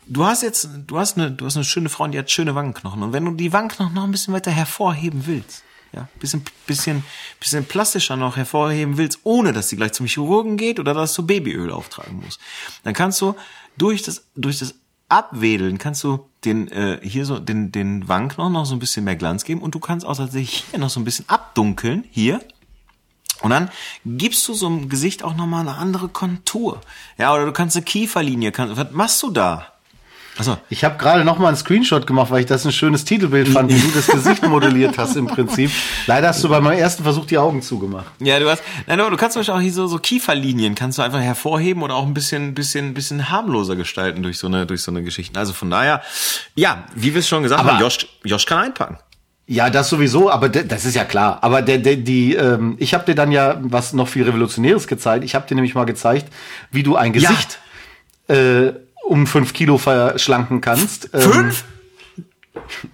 Du hast jetzt, du hast eine, du hast eine schöne Frau und die hat schöne Wangenknochen. Und wenn du die Wangenknochen noch ein bisschen weiter hervorheben willst, ja, bisschen, bisschen, bisschen plastischer noch hervorheben willst, ohne dass sie gleich zum Chirurgen geht oder dass du Babyöl auftragen musst, dann kannst du durch das, durch das Abwedeln kannst du den äh, hier so den den Wangenknochen noch so ein bisschen mehr Glanz geben und du kannst auch tatsächlich hier noch so ein bisschen abdunkeln hier und dann gibst du so einem Gesicht auch noch mal eine andere Kontur. Ja, oder du kannst eine Kieferlinie, kannst, was machst du da? Also ich habe gerade noch mal einen Screenshot gemacht, weil ich das ein schönes Titelbild fand, wie du das Gesicht [LAUGHS] modelliert hast im Prinzip. Leider hast du bei meinem ersten Versuch die Augen zugemacht. Ja, du hast, nein, du kannst zum Beispiel auch hier so, so Kieferlinien kannst du einfach hervorheben oder auch ein bisschen, bisschen, bisschen harmloser gestalten durch so eine, durch so eine Geschichte. Also von daher, ja, wie wir es schon gesagt Aber haben, Josh, Josh kann einpacken. Ja, das sowieso, aber das ist ja klar. Aber der, der, die, ähm, ich habe dir dann ja was noch viel Revolutionäres gezeigt. Ich habe dir nämlich mal gezeigt, wie du ein Gesicht ja. äh, um fünf Kilo verschlanken kannst. Ähm, fünf?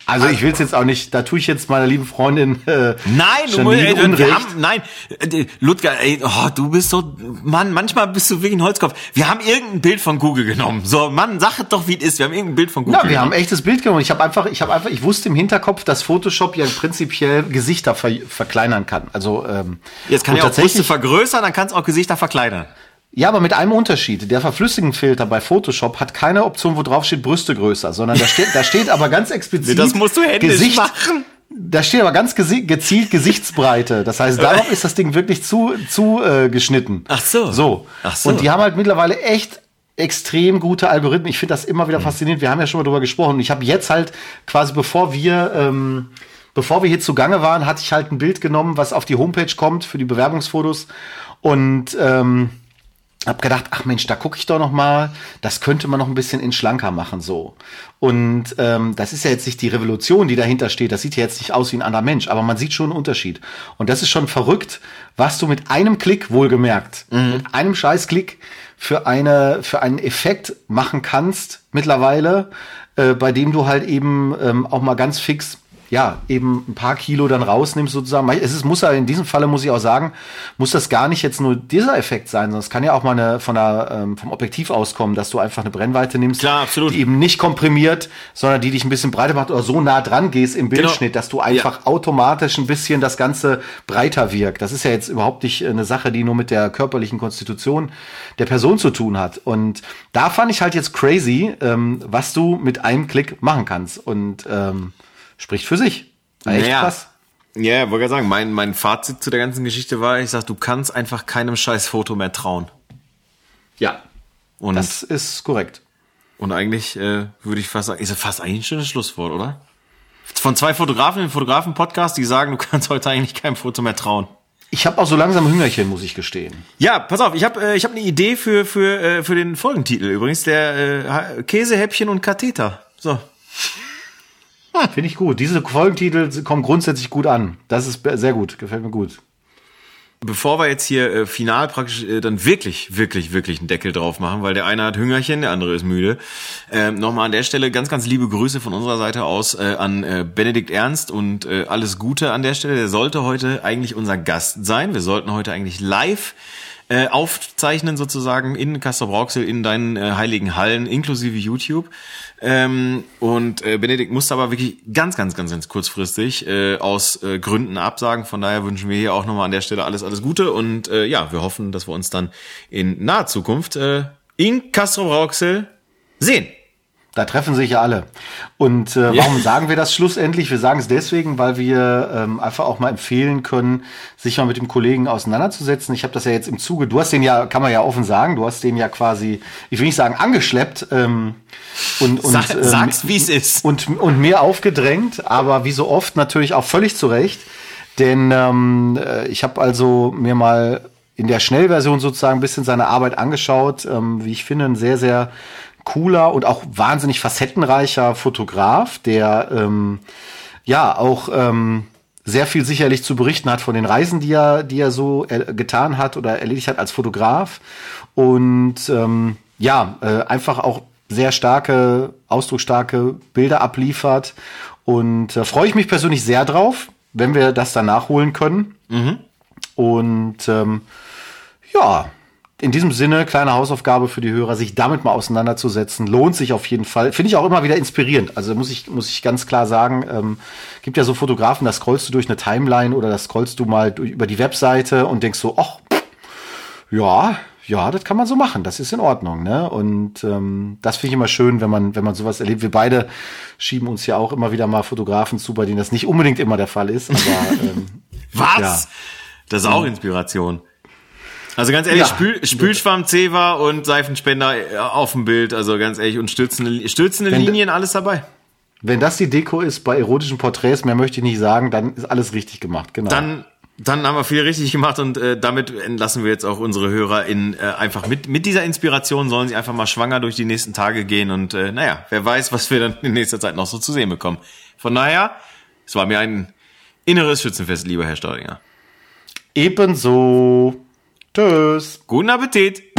Also ich will es jetzt auch nicht, da tue ich jetzt meiner lieben Freundin äh, Nein, du musst, ey, wir haben, nein, äh, Ludger, ey, oh, du bist so, Mann, manchmal bist du wirklich ein Holzkopf. Wir haben irgendein Bild von Google genommen. So, Mann, sag es doch, wie es ist. Wir haben irgendein Bild von Google. Ja, wir genommen. haben echtes Bild genommen. Ich habe einfach, ich habe einfach, ich wusste im Hinterkopf, dass Photoshop ja prinzipiell Gesichter ver verkleinern kann. Also ähm, jetzt kann ja auch Brüste vergrößern, dann kann es auch Gesichter verkleinern. Ja, aber mit einem Unterschied. Der Verflüssigungsfilter bei Photoshop hat keine Option, wo drauf steht Brüste größer, sondern da steht, da steht aber ganz explizit. Das musst du händisch Gesicht, machen. Da steht aber ganz gezielt Gesichtsbreite. Das heißt, [LAUGHS] darauf ist das Ding wirklich zu, zu äh, geschnitten. Ach so. So. Ach so. Und die haben halt mittlerweile echt extrem gute Algorithmen. Ich finde das immer wieder mhm. faszinierend. Wir haben ja schon mal drüber gesprochen. Und ich habe jetzt halt quasi, bevor wir, ähm, bevor wir hier zugange waren, hatte ich halt ein Bild genommen, was auf die Homepage kommt für die Bewerbungsfotos. Und ähm, hab gedacht, ach Mensch, da gucke ich doch noch mal, das könnte man noch ein bisschen in schlanker machen so. Und ähm, das ist ja jetzt nicht die Revolution, die dahinter steht. Das sieht ja jetzt nicht aus wie ein anderer Mensch, aber man sieht schon einen Unterschied. Und das ist schon verrückt, was du mit einem Klick wohlgemerkt, mhm. mit einem Scheißklick für eine für einen Effekt machen kannst mittlerweile, äh, bei dem du halt eben ähm, auch mal ganz fix ja, eben ein paar Kilo dann rausnimmst sozusagen. Es ist, muss ja in diesem Falle, muss ich auch sagen, muss das gar nicht jetzt nur dieser Effekt sein, sondern es kann ja auch mal eine, von der, ähm, vom Objektiv auskommen, dass du einfach eine Brennweite nimmst, Klar, absolut. die eben nicht komprimiert, sondern die dich ein bisschen breiter macht oder so nah dran gehst im genau. Bildschnitt, genau. dass du einfach ja. automatisch ein bisschen das Ganze breiter wirkt. Das ist ja jetzt überhaupt nicht eine Sache, die nur mit der körperlichen Konstitution der Person zu tun hat. Und da fand ich halt jetzt crazy, ähm, was du mit einem Klick machen kannst. Und ähm, spricht für sich. echt naja. krass. Ja, wollte gerade sagen, mein, mein Fazit zu der ganzen Geschichte war, ich sag, du kannst einfach keinem scheiß Foto mehr trauen. Ja. Und das ist korrekt. Und eigentlich äh, würde ich fast sagen, ist ja fast eigentlich ein schönes Schlusswort, oder? Von zwei Fotografen im Fotografen-Podcast, die sagen, du kannst heute eigentlich keinem Foto mehr trauen. Ich habe auch so langsam Hüngerchen, muss ich gestehen. Ja, pass auf, ich habe äh, ich hab eine Idee für für äh, für den Folgentitel übrigens, der äh, Käsehäppchen und Katheter. So. Finde ich gut. Diese Folgentitel kommen grundsätzlich gut an. Das ist sehr gut, gefällt mir gut. Bevor wir jetzt hier äh, final praktisch äh, dann wirklich, wirklich, wirklich einen Deckel drauf machen, weil der eine hat Hüngerchen, der andere ist müde. Ähm, Nochmal an der Stelle ganz, ganz liebe Grüße von unserer Seite aus äh, an äh, Benedikt Ernst und äh, alles Gute an der Stelle. Der sollte heute eigentlich unser Gast sein. Wir sollten heute eigentlich live äh, aufzeichnen sozusagen in Castor Brauxel in deinen äh, heiligen Hallen inklusive YouTube. Ähm, und äh, Benedikt musste aber wirklich ganz, ganz, ganz, ganz kurzfristig äh, aus äh, Gründen absagen. Von daher wünschen wir hier auch nochmal an der Stelle alles, alles Gute und äh, ja, wir hoffen, dass wir uns dann in naher Zukunft äh, in Castro Brauxel sehen. Da treffen sich ja alle. Und äh, warum ja. sagen wir das schlussendlich? Wir sagen es deswegen, weil wir ähm, einfach auch mal empfehlen können, sich mal mit dem Kollegen auseinanderzusetzen. Ich habe das ja jetzt im Zuge, du hast den ja, kann man ja offen sagen, du hast den ja quasi, ich will nicht sagen angeschleppt ähm, und, und Sag, ähm, sag's, wie es ist. Und, und mir aufgedrängt, aber wie so oft natürlich auch völlig zu Recht. Denn ähm, äh, ich habe also mir mal in der Schnellversion sozusagen ein bisschen seine Arbeit angeschaut, ähm, wie ich finde, ein sehr, sehr cooler und auch wahnsinnig facettenreicher Fotograf, der ähm, ja auch ähm, sehr viel sicherlich zu berichten hat von den Reisen, die er, die er so er, getan hat oder erledigt hat als Fotograf. Und ähm, ja, äh, einfach auch sehr starke, ausdrucksstarke Bilder abliefert. Und da äh, freue ich mich persönlich sehr drauf, wenn wir das dann nachholen können. Mhm. Und ähm, ja, in diesem Sinne, kleine Hausaufgabe für die Hörer, sich damit mal auseinanderzusetzen, lohnt sich auf jeden Fall. Finde ich auch immer wieder inspirierend. Also muss ich, muss ich ganz klar sagen, ähm, gibt ja so Fotografen, da scrollst du durch eine Timeline oder da scrollst du mal durch, über die Webseite und denkst so, ach, ja, ja, das kann man so machen, das ist in Ordnung, ne? Und ähm, das finde ich immer schön, wenn man, wenn man sowas erlebt. Wir beide schieben uns ja auch immer wieder mal Fotografen zu, bei denen das nicht unbedingt immer der Fall ist. Aber, ähm, [LAUGHS] Was? Ja. Das ist auch Inspiration. Also ganz ehrlich, ja. Spül, Spülschwamm, Zewa und Seifenspender äh, auf dem Bild, also ganz ehrlich, und stützende, stützende wenn, Linien, alles dabei. Wenn das die Deko ist bei erotischen Porträts, mehr möchte ich nicht sagen, dann ist alles richtig gemacht, genau. Dann, dann haben wir viel richtig gemacht und äh, damit entlassen wir jetzt auch unsere Hörer in äh, einfach mit, mit dieser Inspiration sollen sie einfach mal schwanger durch die nächsten Tage gehen und äh, naja, wer weiß, was wir dann in nächster Zeit noch so zu sehen bekommen. Von daher, es war mir ein inneres Schützenfest, lieber Herr Staudinger. Ebenso. Tschüss. Guten Appetit.